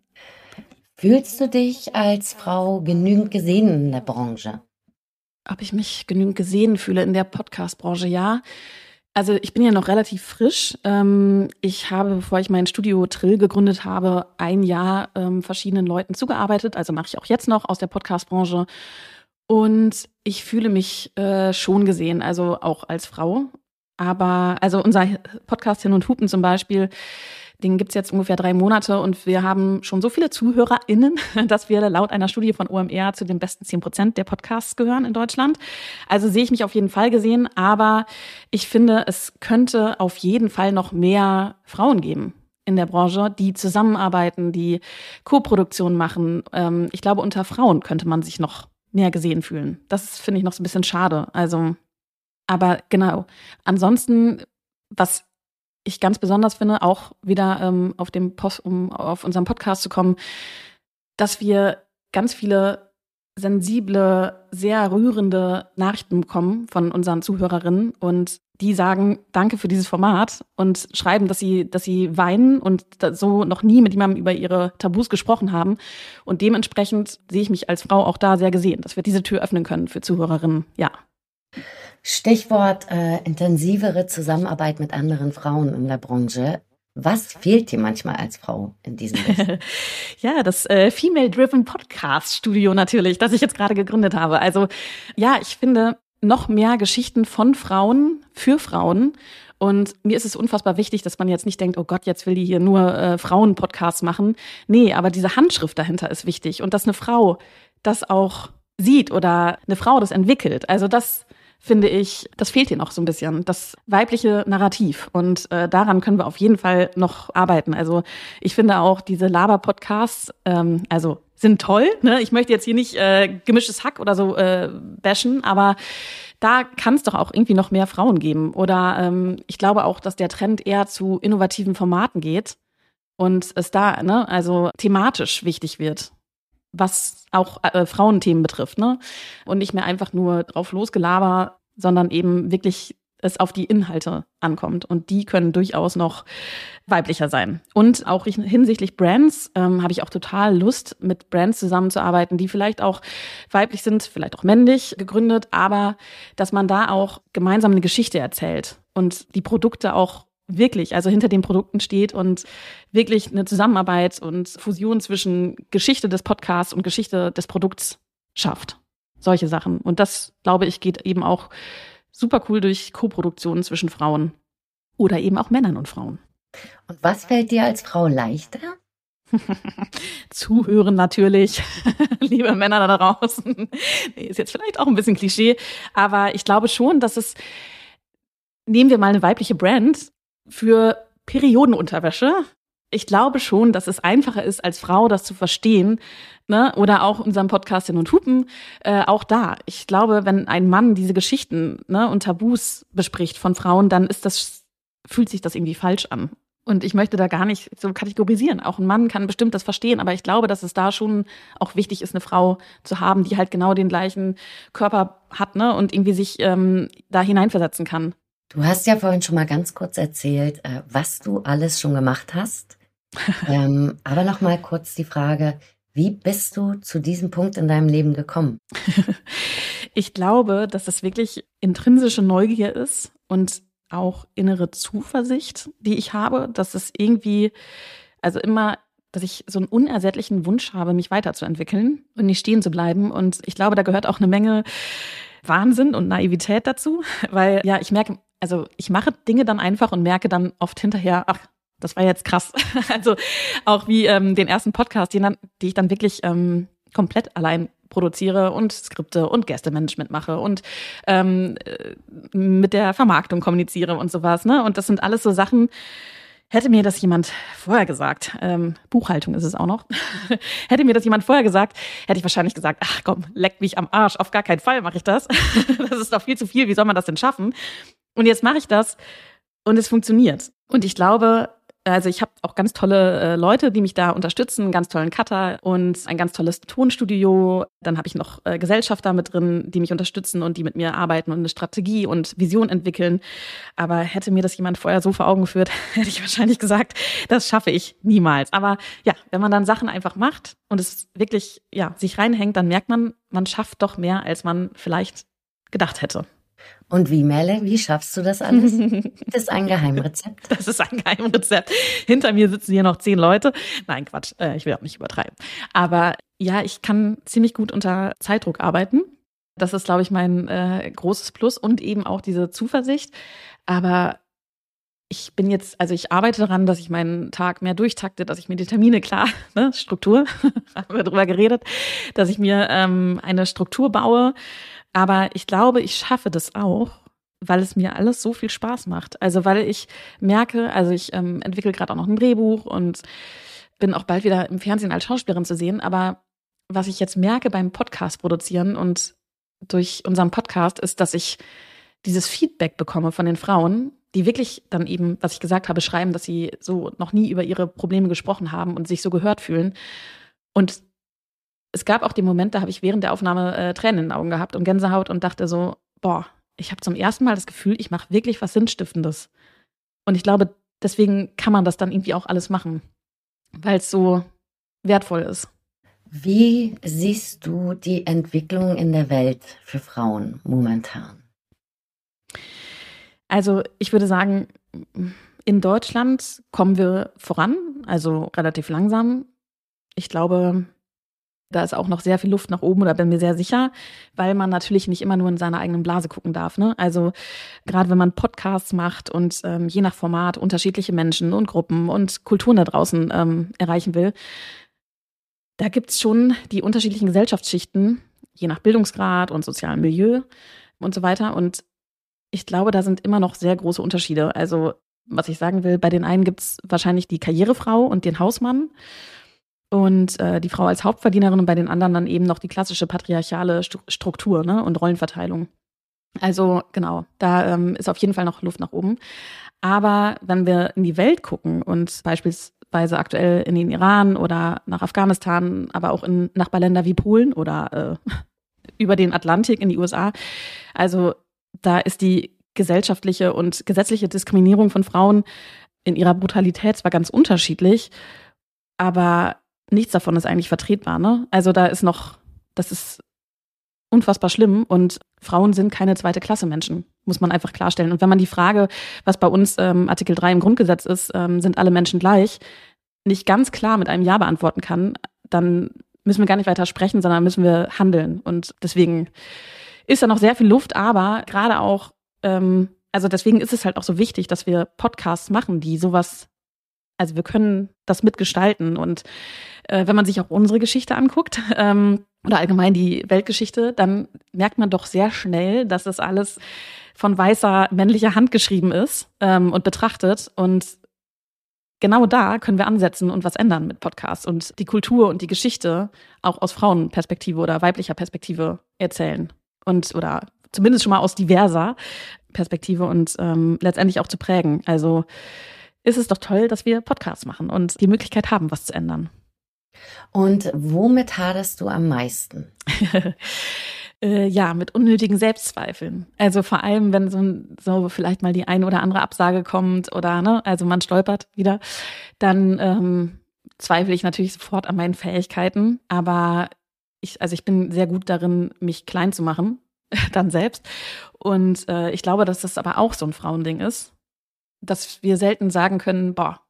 Fühlst du dich als Frau genügend gesehen in der Branche? Ob ich mich genügend gesehen fühle in der Podcast-Branche, ja. Also ich bin ja noch relativ frisch. Ähm, ich habe, bevor ich mein Studio Trill gegründet habe, ein Jahr ähm, verschiedenen Leuten zugearbeitet. Also mache ich auch jetzt noch aus der Podcast-Branche. Und ich fühle mich äh, schon gesehen, also auch als Frau. Aber also unser Podcast Hin und Hupen zum Beispiel, den gibt's jetzt ungefähr drei Monate und wir haben schon so viele ZuhörerInnen, dass wir laut einer Studie von OMR zu den besten zehn Prozent der Podcasts gehören in Deutschland. Also sehe ich mich auf jeden Fall gesehen, aber ich finde, es könnte auf jeden Fall noch mehr Frauen geben in der Branche, die zusammenarbeiten, die Co-Produktion machen. Ähm, ich glaube, unter Frauen könnte man sich noch mehr gesehen fühlen. Das finde ich noch so ein bisschen schade. Also, aber genau. Ansonsten, was ich ganz besonders finde, auch wieder ähm, auf dem Post, um auf unserem Podcast zu kommen, dass wir ganz viele sensible, sehr rührende Nachrichten bekommen von unseren Zuhörerinnen und die sagen Danke für dieses Format und schreiben, dass sie, dass sie weinen und so noch nie mit jemandem über ihre Tabus gesprochen haben. Und dementsprechend sehe ich mich als Frau auch da sehr gesehen, dass wir diese Tür öffnen können für Zuhörerinnen. Ja. Stichwort äh, intensivere Zusammenarbeit mit anderen Frauen in der Branche. Was fehlt dir manchmal als Frau in diesem Business? ja, das äh, Female Driven Podcast Studio natürlich, das ich jetzt gerade gegründet habe. Also ja, ich finde noch mehr Geschichten von Frauen für Frauen. Und mir ist es unfassbar wichtig, dass man jetzt nicht denkt, oh Gott, jetzt will die hier nur äh, Frauen-Podcasts machen. Nee, aber diese Handschrift dahinter ist wichtig und dass eine Frau das auch sieht oder eine Frau das entwickelt. Also das finde ich, das fehlt hier noch so ein bisschen, das weibliche Narrativ. Und äh, daran können wir auf jeden Fall noch arbeiten. Also ich finde auch diese Laber-Podcasts, ähm, also sind toll. Ne? Ich möchte jetzt hier nicht äh, gemischtes Hack oder so äh, bashen, aber da kann es doch auch irgendwie noch mehr Frauen geben. Oder ähm, ich glaube auch, dass der Trend eher zu innovativen Formaten geht und es da, ne, also thematisch wichtig wird was auch äh, Frauenthemen betrifft, ne? Und nicht mehr einfach nur drauf losgelaber, sondern eben wirklich es auf die Inhalte ankommt. Und die können durchaus noch weiblicher sein. Und auch hinsichtlich Brands ähm, habe ich auch total Lust, mit Brands zusammenzuarbeiten, die vielleicht auch weiblich sind, vielleicht auch männlich gegründet, aber dass man da auch gemeinsam eine Geschichte erzählt und die Produkte auch wirklich, also hinter den Produkten steht und wirklich eine Zusammenarbeit und Fusion zwischen Geschichte des Podcasts und Geschichte des Produkts schafft. Solche Sachen. Und das, glaube ich, geht eben auch super cool durch Co-Produktionen zwischen Frauen oder eben auch Männern und Frauen. Und was fällt dir als Frau leichter? Zuhören natürlich, liebe Männer da draußen. Nee, ist jetzt vielleicht auch ein bisschen Klischee, aber ich glaube schon, dass es, nehmen wir mal eine weibliche Brand, für Periodenunterwäsche. Ich glaube schon, dass es einfacher ist, als Frau das zu verstehen. Ne? Oder auch unserem Podcast in und Hupen, äh, auch da. Ich glaube, wenn ein Mann diese Geschichten ne, und Tabus bespricht von Frauen, dann ist das, fühlt sich das irgendwie falsch an. Und ich möchte da gar nicht so kategorisieren. Auch ein Mann kann bestimmt das verstehen, aber ich glaube, dass es da schon auch wichtig ist, eine Frau zu haben, die halt genau den gleichen Körper hat, ne, und irgendwie sich ähm, da hineinversetzen kann. Du hast ja vorhin schon mal ganz kurz erzählt, äh, was du alles schon gemacht hast. ähm, aber noch mal kurz die Frage, wie bist du zu diesem Punkt in deinem Leben gekommen? ich glaube, dass das wirklich intrinsische Neugier ist und auch innere Zuversicht, die ich habe, dass es irgendwie, also immer, dass ich so einen unersättlichen Wunsch habe, mich weiterzuentwickeln und nicht stehen zu bleiben. Und ich glaube, da gehört auch eine Menge Wahnsinn und Naivität dazu, weil ja, ich merke, also ich mache Dinge dann einfach und merke dann oft hinterher, ach, das war jetzt krass. Also auch wie ähm, den ersten Podcast, den, dann, die ich dann wirklich ähm, komplett allein produziere und Skripte und Gästemanagement mache und ähm, äh, mit der Vermarktung kommuniziere und sowas. Ne? Und das sind alles so Sachen, Hätte mir das jemand vorher gesagt, ähm, Buchhaltung ist es auch noch, hätte mir das jemand vorher gesagt, hätte ich wahrscheinlich gesagt, ach komm, leck mich am Arsch, auf gar keinen Fall mache ich das. das ist doch viel zu viel, wie soll man das denn schaffen? Und jetzt mache ich das und es funktioniert. Und ich glaube, also ich habe auch ganz tolle äh, Leute, die mich da unterstützen, einen ganz tollen Cutter und ein ganz tolles Tonstudio. Dann habe ich noch äh, Gesellschafter mit drin, die mich unterstützen und die mit mir arbeiten und eine Strategie und Vision entwickeln. Aber hätte mir das jemand vorher so vor Augen geführt, hätte ich wahrscheinlich gesagt, das schaffe ich niemals. Aber ja, wenn man dann Sachen einfach macht und es wirklich ja sich reinhängt, dann merkt man, man schafft doch mehr, als man vielleicht gedacht hätte. Und wie, Melle, wie schaffst du das alles? Das ist ein Geheimrezept. Das ist ein Geheimrezept. Hinter mir sitzen hier noch zehn Leute. Nein, Quatsch, äh, ich will auch nicht übertreiben. Aber ja, ich kann ziemlich gut unter Zeitdruck arbeiten. Das ist, glaube ich, mein äh, großes Plus und eben auch diese Zuversicht. Aber ich bin jetzt, also ich arbeite daran, dass ich meinen Tag mehr durchtakte, dass ich mir die Termine klar, ne, Struktur, haben wir drüber geredet, dass ich mir ähm, eine Struktur baue, aber ich glaube, ich schaffe das auch, weil es mir alles so viel Spaß macht. Also weil ich merke, also ich ähm, entwickle gerade auch noch ein Drehbuch und bin auch bald wieder im Fernsehen als Schauspielerin zu sehen. Aber was ich jetzt merke beim Podcast produzieren und durch unseren Podcast ist, dass ich dieses Feedback bekomme von den Frauen, die wirklich dann eben, was ich gesagt habe, schreiben, dass sie so noch nie über ihre Probleme gesprochen haben und sich so gehört fühlen. Und es gab auch den Moment, da habe ich während der Aufnahme äh, Tränen in den Augen gehabt und Gänsehaut und dachte so, boah, ich habe zum ersten Mal das Gefühl, ich mache wirklich was Sinnstiftendes. Und ich glaube, deswegen kann man das dann irgendwie auch alles machen, weil es so wertvoll ist. Wie siehst du die Entwicklung in der Welt für Frauen momentan? Also ich würde sagen, in Deutschland kommen wir voran, also relativ langsam. Ich glaube, da ist auch noch sehr viel Luft nach oben oder bin mir sehr sicher, weil man natürlich nicht immer nur in seiner eigenen Blase gucken darf. Ne? Also gerade wenn man Podcasts macht und ähm, je nach Format unterschiedliche Menschen und Gruppen und Kulturen da draußen ähm, erreichen will, da gibt's schon die unterschiedlichen Gesellschaftsschichten, je nach Bildungsgrad und sozialem Milieu und so weiter. Und ich glaube, da sind immer noch sehr große Unterschiede. Also was ich sagen will, bei den einen gibt's wahrscheinlich die Karrierefrau und den Hausmann und äh, die Frau als Hauptverdienerin und bei den anderen dann eben noch die klassische patriarchale Struktur ne, und Rollenverteilung. Also genau, da ähm, ist auf jeden Fall noch Luft nach oben. Aber wenn wir in die Welt gucken und beispielsweise aktuell in den Iran oder nach Afghanistan, aber auch in Nachbarländer wie Polen oder äh, über den Atlantik in die USA, also da ist die gesellschaftliche und gesetzliche Diskriminierung von Frauen in ihrer Brutalität zwar ganz unterschiedlich, aber nichts davon ist eigentlich vertretbar. Ne? Also da ist noch, das ist unfassbar schlimm und Frauen sind keine zweite Klasse Menschen, muss man einfach klarstellen. Und wenn man die Frage, was bei uns ähm, Artikel 3 im Grundgesetz ist, ähm, sind alle Menschen gleich, nicht ganz klar mit einem Ja beantworten kann, dann müssen wir gar nicht weiter sprechen, sondern müssen wir handeln. Und deswegen ist da noch sehr viel Luft, aber gerade auch, ähm, also deswegen ist es halt auch so wichtig, dass wir Podcasts machen, die sowas also wir können das mitgestalten. Und äh, wenn man sich auch unsere Geschichte anguckt ähm, oder allgemein die Weltgeschichte, dann merkt man doch sehr schnell, dass das alles von weißer männlicher Hand geschrieben ist ähm, und betrachtet. Und genau da können wir ansetzen und was ändern mit Podcasts und die Kultur und die Geschichte auch aus Frauenperspektive oder weiblicher Perspektive erzählen. Und oder zumindest schon mal aus diverser Perspektive und ähm, letztendlich auch zu prägen. Also ist es doch toll, dass wir Podcasts machen und die Möglichkeit haben, was zu ändern. Und womit haderst du am meisten? äh, ja, mit unnötigen Selbstzweifeln. Also vor allem, wenn so, so vielleicht mal die eine oder andere Absage kommt oder ne, also man stolpert wieder, dann ähm, zweifle ich natürlich sofort an meinen Fähigkeiten. Aber ich, also ich bin sehr gut darin, mich klein zu machen dann selbst. Und äh, ich glaube, dass das aber auch so ein Frauending ist, dass wir selten sagen können, boah,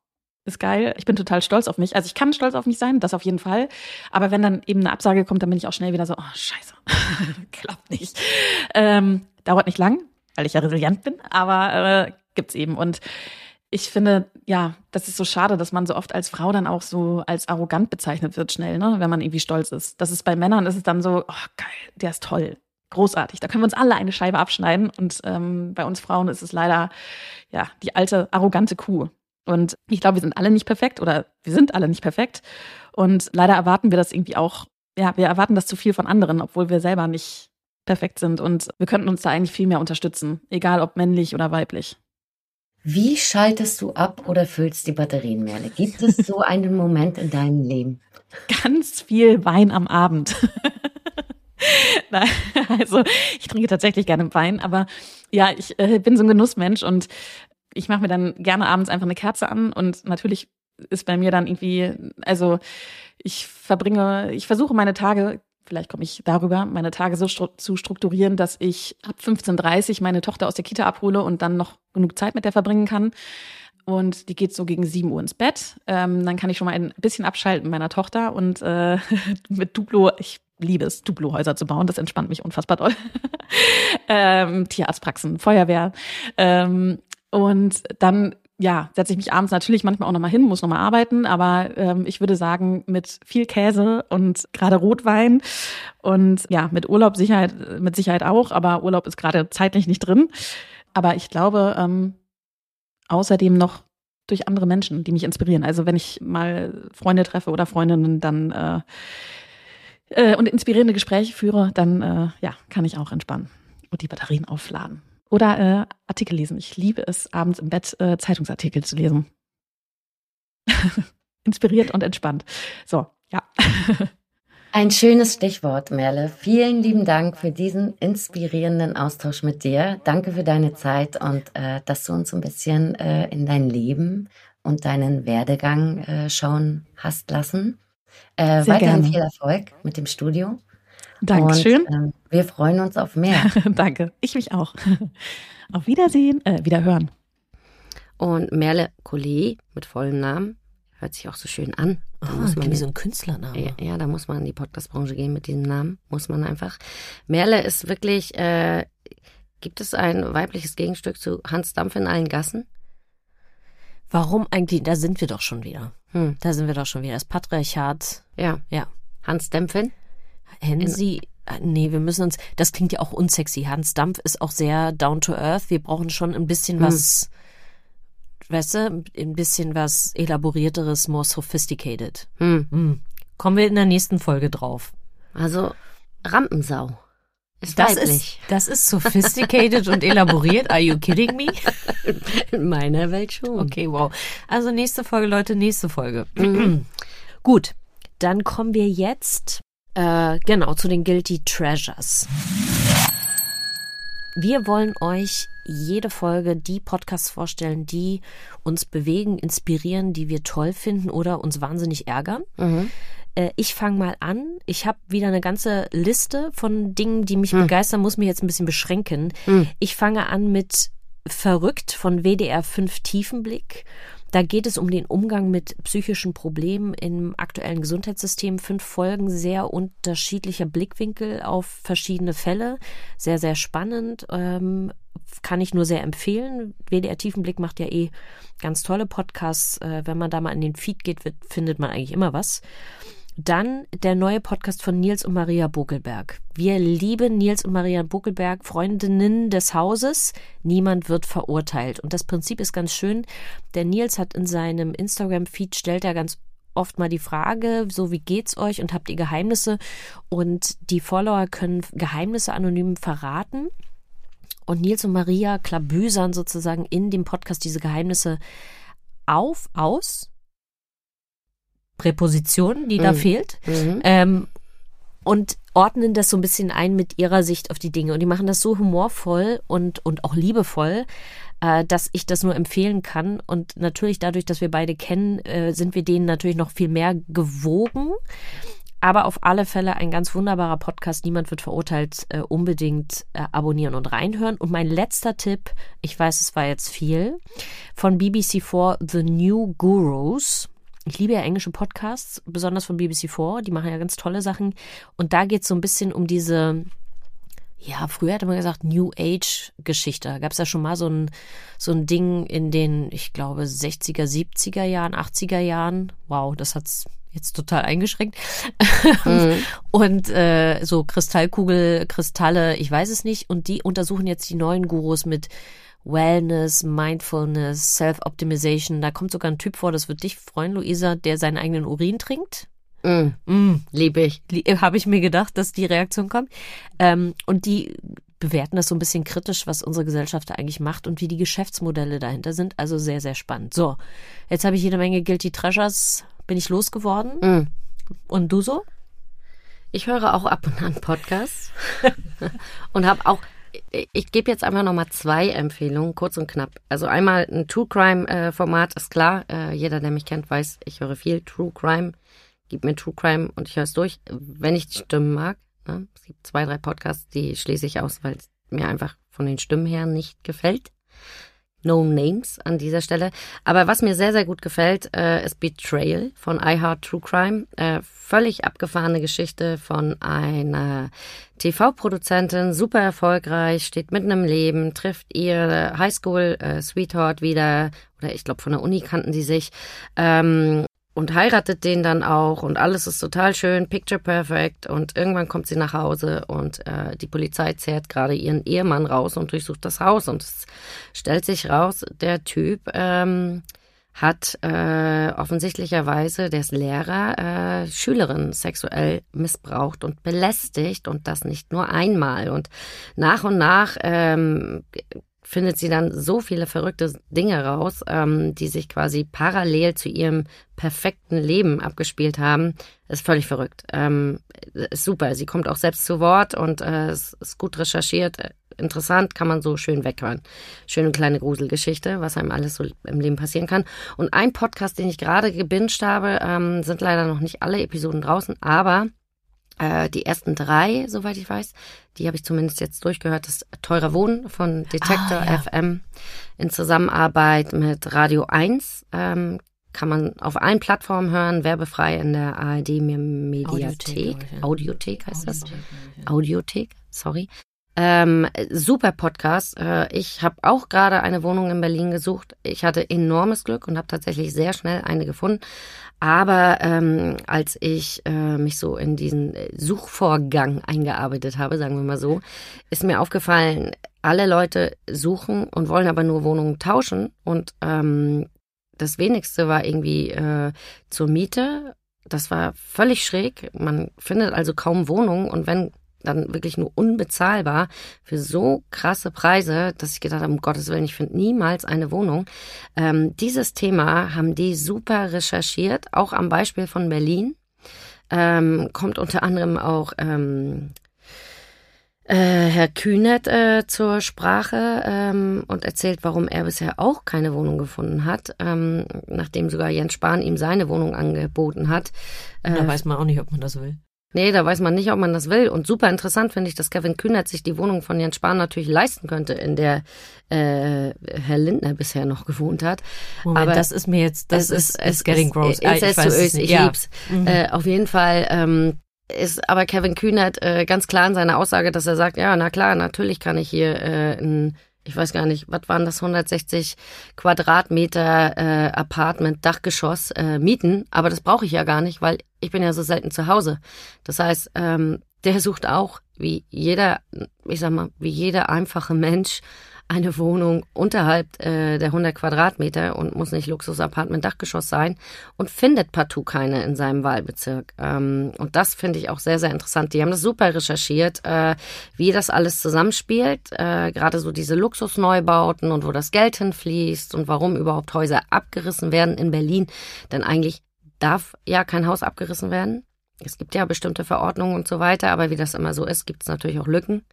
ist geil, ich bin total stolz auf mich. Also ich kann stolz auf mich sein, das auf jeden Fall. Aber wenn dann eben eine Absage kommt, dann bin ich auch schnell wieder so, oh scheiße, klappt nicht. Ähm, dauert nicht lang, weil ich ja resilient bin, aber äh, gibt's eben. Und ich finde, ja, das ist so schade, dass man so oft als Frau dann auch so als arrogant bezeichnet wird schnell, ne, wenn man irgendwie stolz ist. Das ist bei Männern ist es dann so, oh geil, der ist toll, großartig. Da können wir uns alle eine Scheibe abschneiden. Und ähm, bei uns Frauen ist es leider ja die alte arrogante Kuh. Und ich glaube, wir sind alle nicht perfekt oder wir sind alle nicht perfekt. Und leider erwarten wir das irgendwie auch. Ja, wir erwarten das zu viel von anderen, obwohl wir selber nicht perfekt sind. Und wir könnten uns da eigentlich viel mehr unterstützen, egal ob männlich oder weiblich. Wie schaltest du ab oder füllst die Batterien, Merle? Gibt es so einen Moment in deinem Leben? Ganz viel Wein am Abend. Nein, also ich trinke tatsächlich gerne Wein, aber ja, ich äh, bin so ein Genussmensch und ich mache mir dann gerne abends einfach eine Kerze an und natürlich ist bei mir dann irgendwie, also ich verbringe, ich versuche meine Tage vielleicht komme ich darüber, meine Tage so stru zu strukturieren, dass ich ab 15.30 Uhr meine Tochter aus der Kita abhole und dann noch genug Zeit mit der verbringen kann. Und die geht so gegen 7 Uhr ins Bett. Ähm, dann kann ich schon mal ein bisschen abschalten mit meiner Tochter und äh, mit Duplo, ich liebe es, Duplo-Häuser zu bauen. Das entspannt mich unfassbar doll. ähm, Tierarztpraxen, Feuerwehr. Ähm, und dann ja, setze ich mich abends natürlich manchmal auch nochmal hin, muss nochmal arbeiten, aber ähm, ich würde sagen, mit viel Käse und gerade Rotwein und ja, mit Urlaub Sicherheit, mit Sicherheit auch, aber Urlaub ist gerade zeitlich nicht drin. Aber ich glaube, ähm, außerdem noch durch andere Menschen, die mich inspirieren. Also wenn ich mal Freunde treffe oder Freundinnen, dann äh, äh, und inspirierende Gespräche führe, dann äh, ja, kann ich auch entspannen und die Batterien aufladen. Oder äh, Artikel lesen. Ich liebe es, abends im Bett äh, Zeitungsartikel zu lesen. Inspiriert und entspannt. So, ja. Ein schönes Stichwort, Merle. Vielen lieben Dank für diesen inspirierenden Austausch mit dir. Danke für deine Zeit und äh, dass du uns ein bisschen äh, in dein Leben und deinen Werdegang äh, schauen hast lassen. Äh, weiterhin gerne. viel Erfolg mit dem Studio. Dankeschön. Und, äh, wir freuen uns auf mehr. Danke, ich mich auch. auf Wiedersehen, äh, Wiederhören. Und Merle Collet mit vollem Namen hört sich auch so schön an. Da oh, muss man wie so ein Künstlername. Ja, ja, da muss man in die Podcastbranche gehen mit diesem Namen. Muss man einfach. Merle ist wirklich. Äh, gibt es ein weibliches Gegenstück zu Hans Dampf in allen Gassen? Warum eigentlich? Da sind wir doch schon wieder. Hm. Da sind wir doch schon wieder. Das Patriarchat. Ja. Ja. Hans Dämpfen? Hensi. Äh, nee, wir müssen uns. Das klingt ja auch unsexy. Hans Dampf ist auch sehr down to earth. Wir brauchen schon ein bisschen hm. was weißt du, ein bisschen was elaborierteres, more sophisticated. Hm. Hm. Kommen wir in der nächsten Folge drauf. Also Rampensau. Ist das weiblich. ist das ist sophisticated und elaboriert. Are you kidding me? In meiner Welt schon. Okay, wow. Also nächste Folge, Leute, nächste Folge. Mhm. Gut, dann kommen wir jetzt äh, genau zu den Guilty Treasures. Wir wollen euch jede Folge die Podcasts vorstellen, die uns bewegen, inspirieren, die wir toll finden oder uns wahnsinnig ärgern. Mhm. Äh, ich fange mal an. Ich habe wieder eine ganze Liste von Dingen, die mich mhm. begeistern, muss mich jetzt ein bisschen beschränken. Mhm. Ich fange an mit Verrückt von WDR 5 Tiefenblick. Da geht es um den Umgang mit psychischen Problemen im aktuellen Gesundheitssystem. Fünf Folgen, sehr unterschiedlicher Blickwinkel auf verschiedene Fälle. Sehr, sehr spannend. Ähm, kann ich nur sehr empfehlen. WDR Tiefenblick macht ja eh ganz tolle Podcasts. Äh, wenn man da mal in den Feed geht, wird, findet man eigentlich immer was. Dann der neue Podcast von Nils und Maria Bokelberg. Wir lieben Nils und Maria Bokelberg, Freundinnen des Hauses. Niemand wird verurteilt. Und das Prinzip ist ganz schön. Der Nils hat in seinem Instagram-Feed stellt er ganz oft mal die Frage, so wie geht's euch und habt ihr Geheimnisse? Und die Follower können Geheimnisse anonym verraten. Und Nils und Maria klabüsern sozusagen in dem Podcast diese Geheimnisse auf, aus Präposition, die mhm. da fehlt. Mhm. Ähm, und ordnen das so ein bisschen ein mit ihrer Sicht auf die Dinge. Und die machen das so humorvoll und, und auch liebevoll, äh, dass ich das nur empfehlen kann. Und natürlich dadurch, dass wir beide kennen, äh, sind wir denen natürlich noch viel mehr gewogen. aber auf alle Fälle ein ganz wunderbarer Podcast. Niemand wird verurteilt. Äh, unbedingt äh, abonnieren und reinhören. Und mein letzter Tipp, ich weiß, es war jetzt viel, von BBC4 The New Gurus. Ich liebe ja englische Podcasts, besonders von BBC4. Die machen ja ganz tolle Sachen. Und da geht es so ein bisschen um diese ja, früher hätte man gesagt New Age Geschichte. Da gab es ja schon mal so ein, so ein Ding in den, ich glaube, 60er, 70er Jahren, 80er Jahren. Wow, das hat's jetzt total eingeschränkt. Mhm. Und äh, so Kristallkugel, Kristalle, ich weiß es nicht. Und die untersuchen jetzt die neuen Gurus mit Wellness, Mindfulness, Self-Optimization. Da kommt sogar ein Typ vor, das wird dich freuen, Luisa, der seinen eigenen Urin trinkt. Mm, mm, liebe ich. Habe ich mir gedacht, dass die Reaktion kommt. Ähm, und die bewerten das so ein bisschen kritisch, was unsere Gesellschaft da eigentlich macht und wie die Geschäftsmodelle dahinter sind. Also sehr, sehr spannend. So, jetzt habe ich jede Menge Guilty Treasures bin ich losgeworden. Mhm. Und du so? Ich höre auch ab und an Podcasts und habe auch ich, gebe jetzt einfach nochmal zwei Empfehlungen, kurz und knapp. Also einmal ein True Crime äh, ist klar. Äh, jeder, der mich kennt, weiß, ich höre viel True Crime. Gib mir True Crime und ich höre es durch, wenn ich die Stimmen mag. Ne? Es gibt zwei, drei Podcasts, die schließe ich aus, weil es mir einfach von den Stimmen her nicht gefällt. No Names an dieser Stelle. Aber was mir sehr, sehr gut gefällt, äh, ist Betrayal von iHeart True Crime. Äh, völlig abgefahrene Geschichte von einer TV-Produzentin, super erfolgreich, steht mitten im Leben, trifft ihr Highschool-Sweetheart äh, wieder, oder ich glaube von der Uni kannten die sich, ähm, und heiratet den dann auch und alles ist total schön, picture perfect und irgendwann kommt sie nach Hause und äh, die Polizei zerrt gerade ihren Ehemann raus und durchsucht das Haus und es stellt sich raus, der Typ ähm, hat äh, offensichtlicherweise, der ist Lehrer, äh, Schülerinnen sexuell missbraucht und belästigt und das nicht nur einmal und nach und nach ähm, findet sie dann so viele verrückte Dinge raus, ähm, die sich quasi parallel zu ihrem perfekten Leben abgespielt haben. Ist völlig verrückt. Ähm, ist super. Sie kommt auch selbst zu Wort und äh, ist, ist gut recherchiert. Interessant, kann man so schön weghören. Schöne kleine Gruselgeschichte, was einem alles so im Leben passieren kann. Und ein Podcast, den ich gerade gebinged habe, ähm, sind leider noch nicht alle Episoden draußen, aber äh, die ersten drei, soweit ich weiß, die habe ich zumindest jetzt durchgehört, das Teurer Wohnen von Detektor ah, ja. FM in Zusammenarbeit mit Radio 1. Ähm, kann man auf allen Plattformen hören, werbefrei in der ARD Mediathek. Audiothek, Audiothek heißt das. Audiothek, sorry. Ähm, super Podcast. Äh, ich habe auch gerade eine Wohnung in Berlin gesucht. Ich hatte enormes Glück und habe tatsächlich sehr schnell eine gefunden. Aber ähm, als ich äh, mich so in diesen Suchvorgang eingearbeitet habe, sagen wir mal so, ist mir aufgefallen, alle Leute suchen und wollen aber nur Wohnungen tauschen. Und ähm, das wenigste war irgendwie äh, zur Miete. Das war völlig schräg. Man findet also kaum Wohnungen und wenn dann wirklich nur unbezahlbar für so krasse Preise, dass ich gedacht habe, um Gottes Willen, ich finde niemals eine Wohnung. Ähm, dieses Thema haben die super recherchiert, auch am Beispiel von Berlin. Ähm, kommt unter anderem auch ähm, äh, Herr Kühnert äh, zur Sprache ähm, und erzählt, warum er bisher auch keine Wohnung gefunden hat, ähm, nachdem sogar Jens Spahn ihm seine Wohnung angeboten hat. Äh, da weiß man auch nicht, ob man das will. Nee, da weiß man nicht, ob man das will. Und super interessant finde ich, dass Kevin Kühnert sich die Wohnung von Jens Spahn natürlich leisten könnte, in der äh, Herr Lindner bisher noch gewohnt hat. Moment, Aber das ist mir jetzt, das ist, ist, ist getting gross. Ist, ich, weiß es nicht. ich ja. lieb's. Mhm. Äh, auf jeden Fall ähm, ist aber Kevin Kühnert äh, ganz klar in seiner Aussage, dass er sagt, ja, na klar, natürlich kann ich hier äh, ein ich weiß gar nicht, was waren das, 160 Quadratmeter äh, Apartment, Dachgeschoss äh, mieten, aber das brauche ich ja gar nicht, weil ich bin ja so selten zu Hause. Das heißt, ähm, der sucht auch, wie jeder, ich sag mal, wie jeder einfache Mensch, eine Wohnung unterhalb äh, der 100 Quadratmeter und muss nicht Luxusapartment Dachgeschoss sein und findet partout keine in seinem Wahlbezirk. Ähm, und das finde ich auch sehr, sehr interessant. Die haben das super recherchiert, äh, wie das alles zusammenspielt, äh, gerade so diese Luxusneubauten und wo das Geld hinfließt und warum überhaupt Häuser abgerissen werden in Berlin. Denn eigentlich darf ja kein Haus abgerissen werden. Es gibt ja bestimmte Verordnungen und so weiter, aber wie das immer so ist, gibt es natürlich auch Lücken.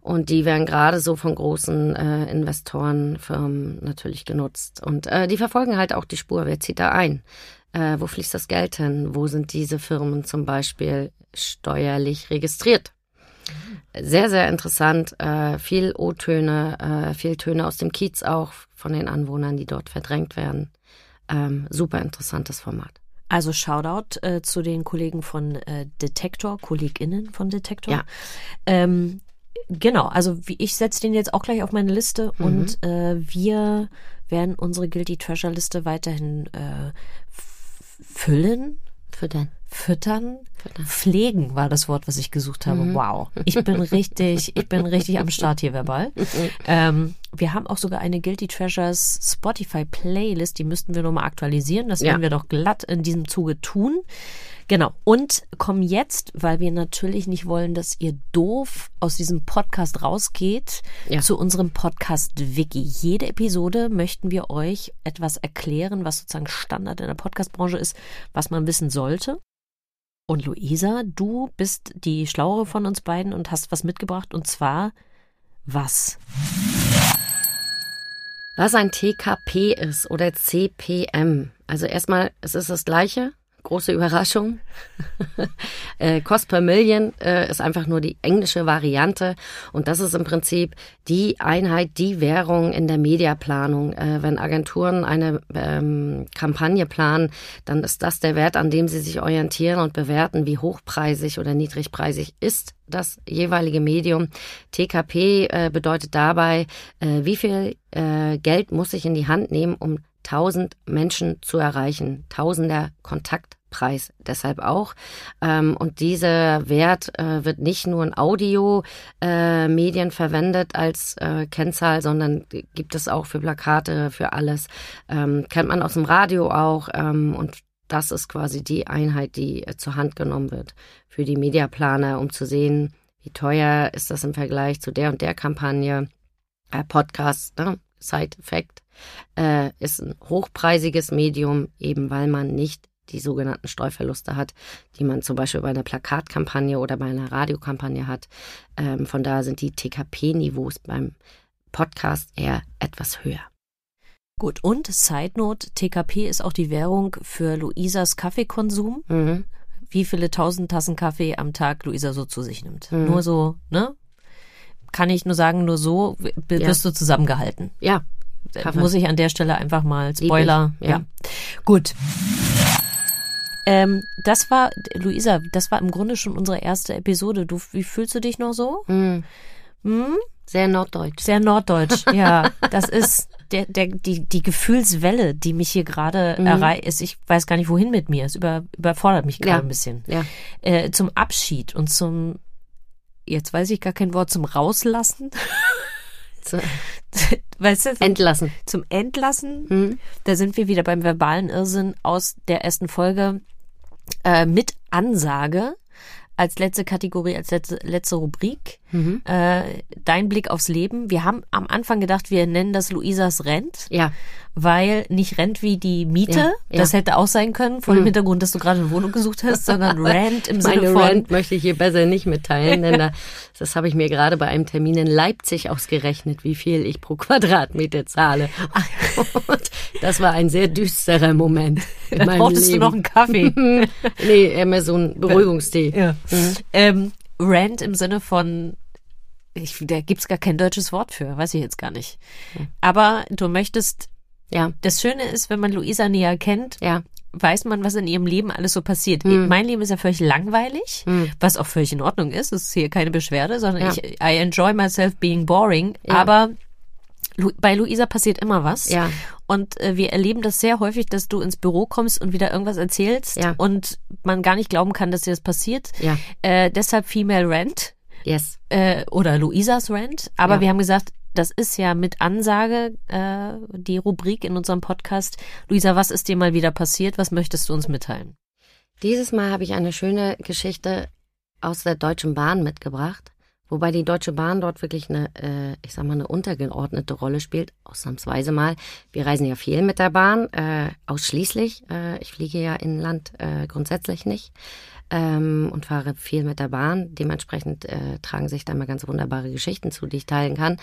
Und die werden gerade so von großen äh, Investorenfirmen natürlich genutzt. Und äh, die verfolgen halt auch die Spur, wer zieht da ein. Äh, wo fließt das Geld hin? Wo sind diese Firmen zum Beispiel steuerlich registriert? Sehr, sehr interessant. Äh, viel O-Töne, äh, viel Töne aus dem Kiez auch von den Anwohnern, die dort verdrängt werden. Ähm, super interessantes Format. Also Shoutout äh, zu den Kollegen von äh, Detektor, KollegInnen von Detektor. Ja. Ähm, genau, also wie ich setze den jetzt auch gleich auf meine Liste Mhm. und äh, wir werden unsere Guilty Treasure Liste weiterhin äh, füllen, füttern, Füttern. Pflegen war das Wort, was ich gesucht habe. Mhm. Wow, ich bin richtig, ich bin richtig am Start hier verbal. Ähm, wir haben auch sogar eine Guilty Treasures Spotify Playlist, die müssten wir nochmal aktualisieren. Das Ja. werden wir doch glatt in diesem Zuge tun. Genau. Und kommen jetzt, weil wir natürlich nicht wollen, dass ihr doof aus diesem Podcast rausgeht, Ja. zu unserem Podcast Wiki. Jede Episode möchten wir euch etwas erklären, was sozusagen Standard in der Podcastbranche ist, was man wissen sollte. Und Luisa, du bist die Schlauere von uns beiden und hast was mitgebracht. Und zwar was? Was ein TKP ist oder CPM. Also erstmal, es ist das gleiche. Große Überraschung. äh, Cost per Million äh, ist einfach nur die englische Variante. Und das ist im Prinzip die Einheit, die Währung in der Mediaplanung. Äh, wenn Agenturen eine ähm, Kampagne planen, dann ist das der Wert, an dem sie sich orientieren und bewerten, wie hochpreisig oder niedrigpreisig ist das jeweilige Medium. TKP äh, bedeutet dabei, äh, wie viel äh, Geld muss ich in die Hand nehmen, um 1000 Menschen zu erreichen. Tausender Kontaktpreis deshalb auch. Ähm, und dieser Wert äh, wird nicht nur in Audio-Medien verwendet als äh, Kennzahl, sondern gibt es auch für Plakate, für alles. Ähm, kennt man aus dem Radio auch. Ähm, und das ist quasi die Einheit, die äh, zur Hand genommen wird für die Mediaplaner, um zu sehen, wie teuer ist das im Vergleich zu der und der Kampagne. Äh, Podcast, ne? Side-Effekt, äh, ist ein hochpreisiges Medium, eben weil man nicht die sogenannten Streuverluste hat, die man zum Beispiel bei einer Plakatkampagne oder bei einer Radiokampagne hat. Ähm, von daher sind die TKP-Niveaus beim Podcast eher etwas höher. Gut, und Side Note, TKP ist auch die Währung für Luisas Kaffeekonsum. Mhm. Wie viele tausend Tassen Kaffee am Tag Luisa so zu sich nimmt. Mhm. Nur so, ne? Kann ich nur sagen, nur so w- Ja. wirst du zusammengehalten. Ja, Kaffee. Muss ich an der Stelle einfach mal Spoiler. ich, ja. Gut. Ähm, das war, Luisa, das war im Grunde schon unsere erste Episode. Du, wie fühlst du dich noch so? mhm. Hm? sehr norddeutsch. Sehr norddeutsch, ja. Das ist der, der, die, die Gefühlswelle, die mich hier gerade Mhm. erreicht. Ich weiß gar nicht, wohin mit mir. Es über, überfordert mich gerade Ja. ein bisschen. Ja, Äh, zum Abschied und zum, jetzt weiß ich gar kein Wort, zum Rauslassen. zu weißt du, entlassen. zum Entlassen. Mhm. Da sind wir wieder beim verbalen Irrsinn aus der ersten Folge äh, mit Ansage als letzte Kategorie, als letzte, letzte Rubrik. Mhm. Äh, dein Blick aufs Leben. Wir haben am Anfang gedacht, wir nennen das Luisas Rent, Ja, weil nicht Rent wie die Miete, Ja, ja. Mhm. das hätte auch sein können, vor dem Hintergrund, dass du gerade eine Wohnung gesucht hast, sondern Rent im Sinne meine von Rent möchte ich hier besser nicht mitteilen, denn da, das habe ich mir gerade bei einem Termin in Leipzig ausgerechnet, wie viel ich pro Quadratmeter zahle. Und das war ein sehr düsterer Moment in da meinem brauchtest Leben. du noch einen Kaffee. nee, eher so ein Beruhigungstee. Ja. Ähm, Rant im Sinne von, ich, da gibt's gar kein deutsches Wort für, weiß ich jetzt gar nicht. Aber du möchtest, Ja, das Schöne ist, wenn man Luisa näher kennt, ja, weiß man, was in ihrem Leben alles so passiert. Hm. Mein Leben ist ja völlig langweilig, was auch völlig in Ordnung ist. Es ist hier keine Beschwerde, sondern Ja. ich, I enjoy myself being boring. Ja. Aber Lu bei Luisa passiert immer was. Ja. Und äh, wir erleben das sehr häufig, dass du ins Büro kommst und wieder irgendwas erzählst Ja. und man gar nicht glauben kann, dass dir das passiert. Ja. Äh, deshalb Female Rant yes. äh, oder Luisas Rant. Aber wir haben gesagt, das ist ja mit Ansage äh, die Rubrik in unserem Podcast. Luisa, was ist dir mal wieder passiert? Was möchtest du uns mitteilen? Dieses Mal habe ich eine schöne Geschichte aus der Deutschen Bahn mitgebracht, wobei die Deutsche Bahn dort wirklich eine, äh, ich sag mal, eine untergeordnete Rolle spielt, ausnahmsweise mal. Wir reisen ja viel mit der Bahn, äh, ausschließlich. Äh, ich fliege ja inland äh, grundsätzlich nicht. Ähm, und fahre viel mit der Bahn. Dementsprechend äh, tragen sich da mal ganz wunderbare Geschichten zu, die ich teilen kann.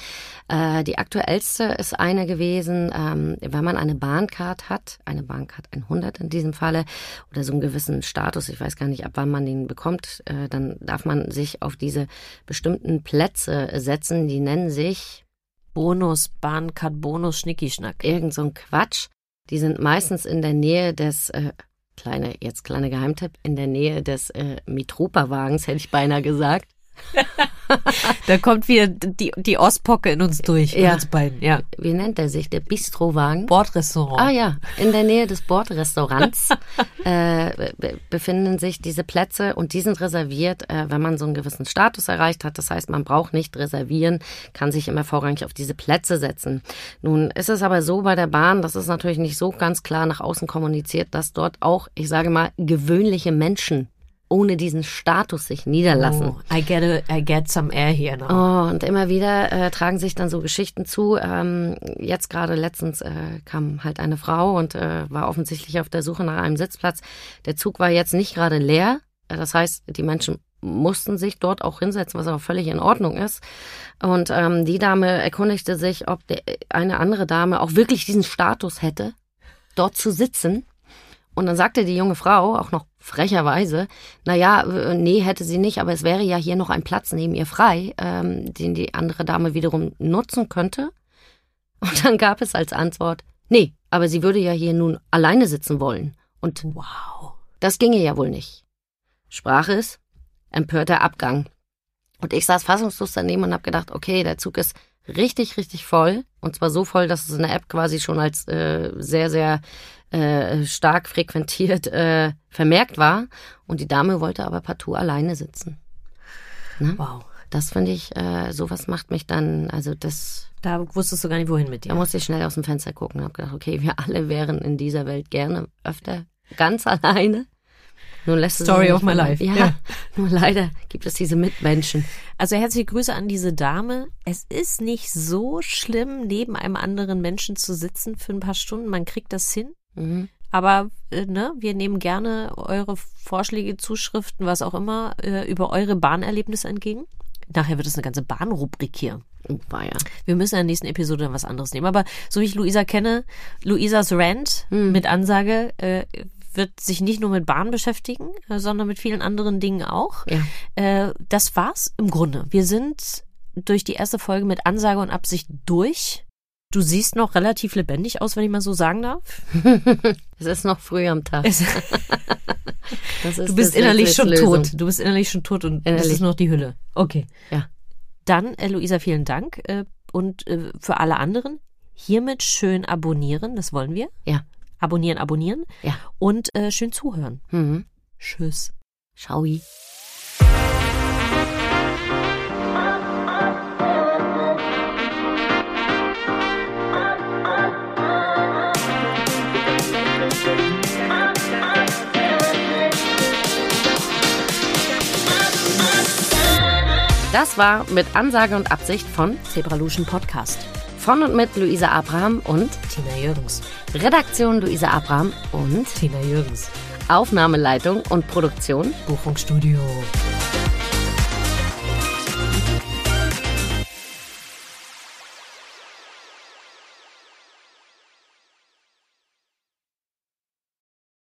Äh, die aktuellste ist eine gewesen, ähm, wenn man eine Bahncard hat, eine Bahncard 100 in diesem Falle, oder so einen gewissen Status, ich weiß gar nicht, ab wann man den bekommt, äh, dann darf man sich auf diese bestimmten Plätze setzen, die nennen sich Bonus, Bahncard, Bonus, Schnicki-Schnack. Irgend so ein Quatsch. Die sind meistens in der Nähe des, äh, kleine, jetzt kleiner Geheimtipp, in der Nähe des äh, Mitropa-Wagens, hätte ich beinahe gesagt. da kommt wieder die, die Ostpocke in uns durch, ja. uns beiden. Ja. Wie nennt er sich? Der Bistrowagen? Bordrestaurant. Ah ja, in der Nähe des Bordrestaurants äh, be befinden sich diese Plätze und die sind reserviert, äh, wenn man so einen gewissen Status erreicht hat. Das heißt, man braucht nicht reservieren, kann sich immer vorrangig auf diese Plätze setzen. Nun ist es aber so bei der Bahn, das ist natürlich nicht so ganz klar nach außen kommuniziert, dass dort auch, ich sage mal, gewöhnliche Menschen ohne diesen Status sich niederlassen. Oh, I get a, I get some air here now. Oh, und immer wieder äh, tragen sich dann so Geschichten zu. Ähm, jetzt gerade letztens äh, kam halt eine Frau und äh, war offensichtlich auf der Suche nach einem Sitzplatz. Der Zug war jetzt nicht gerade leer. Das heißt, die Menschen mussten sich dort auch hinsetzen, was aber völlig in Ordnung ist. Und ähm, die Dame erkundigte sich, ob der, eine andere Dame auch wirklich diesen Status hätte, dort zu sitzen. Und dann sagte die junge Frau auch noch frecherweise, na ja, äh, nee, hätte sie nicht, aber es wäre ja hier noch ein Platz neben ihr frei, ähm, den die andere Dame wiederum nutzen könnte. Und dann gab es als Antwort, nee, aber sie würde ja hier nun alleine sitzen wollen. Und wow, das ginge ja wohl nicht. Sprach es, empörter Abgang. Und ich saß fassungslos daneben und habe gedacht, okay, der Zug ist richtig, richtig voll. Und zwar so voll, dass es in der App quasi schon als äh, sehr, sehr äh, stark frequentiert äh, vermerkt war. Und die Dame wollte aber partout alleine sitzen. Ne? Wow. Das finde ich, äh, sowas macht mich dann, also das. Da wusstest du gar nicht, wohin mit dir. Da musste ich schnell aus dem Fenster gucken und habe gedacht, okay, wir alle wären in dieser Welt gerne öfter ganz alleine. Nun lässt Story of my life. Ja, ja, nur leider gibt es diese Mitmenschen. Also herzliche Grüße an diese Dame. Es ist nicht so schlimm, neben einem anderen Menschen zu sitzen für ein paar Stunden. Man kriegt das hin. Mhm. Aber äh, ne, wir nehmen gerne eure Vorschläge, Zuschriften, was auch immer, äh, über eure Bahnerlebnisse entgegen. Nachher wird es eine ganze Bahnrubrik hier. Oh, ja. Wir müssen in der nächsten Episode dann was anderes nehmen. Aber so wie ich Luisa kenne, Luisas Rant mhm. mit Ansage äh, wird sich nicht nur mit Bahn beschäftigen, äh, sondern mit vielen anderen Dingen auch. Ja. Äh, das war's im Grunde. Wir sind durch die erste Folge mit Ansage und Absicht durch. Du siehst noch relativ lebendig aus, wenn ich mal so sagen darf. es ist noch früh am Tag. du bist innerlich schon tot. Du bist innerlich schon tot und innerlich. das ist noch die Hülle. Okay. Ja. Dann, äh, Luisa, vielen Dank. Äh, und äh, für alle anderen, hiermit schön abonnieren, das wollen wir. Ja. Abonnieren, abonnieren. Ja. Und äh, schön zuhören. Mhm. Tschüss. Ciao. Das war mit Ansage und Absicht von Zebralution Podcast. Von und mit Luisa Abraham und Tina Jürgens. Redaktion Luisa Abraham und Tina Jürgens. Aufnahmeleitung und Produktion Buchungsstudio.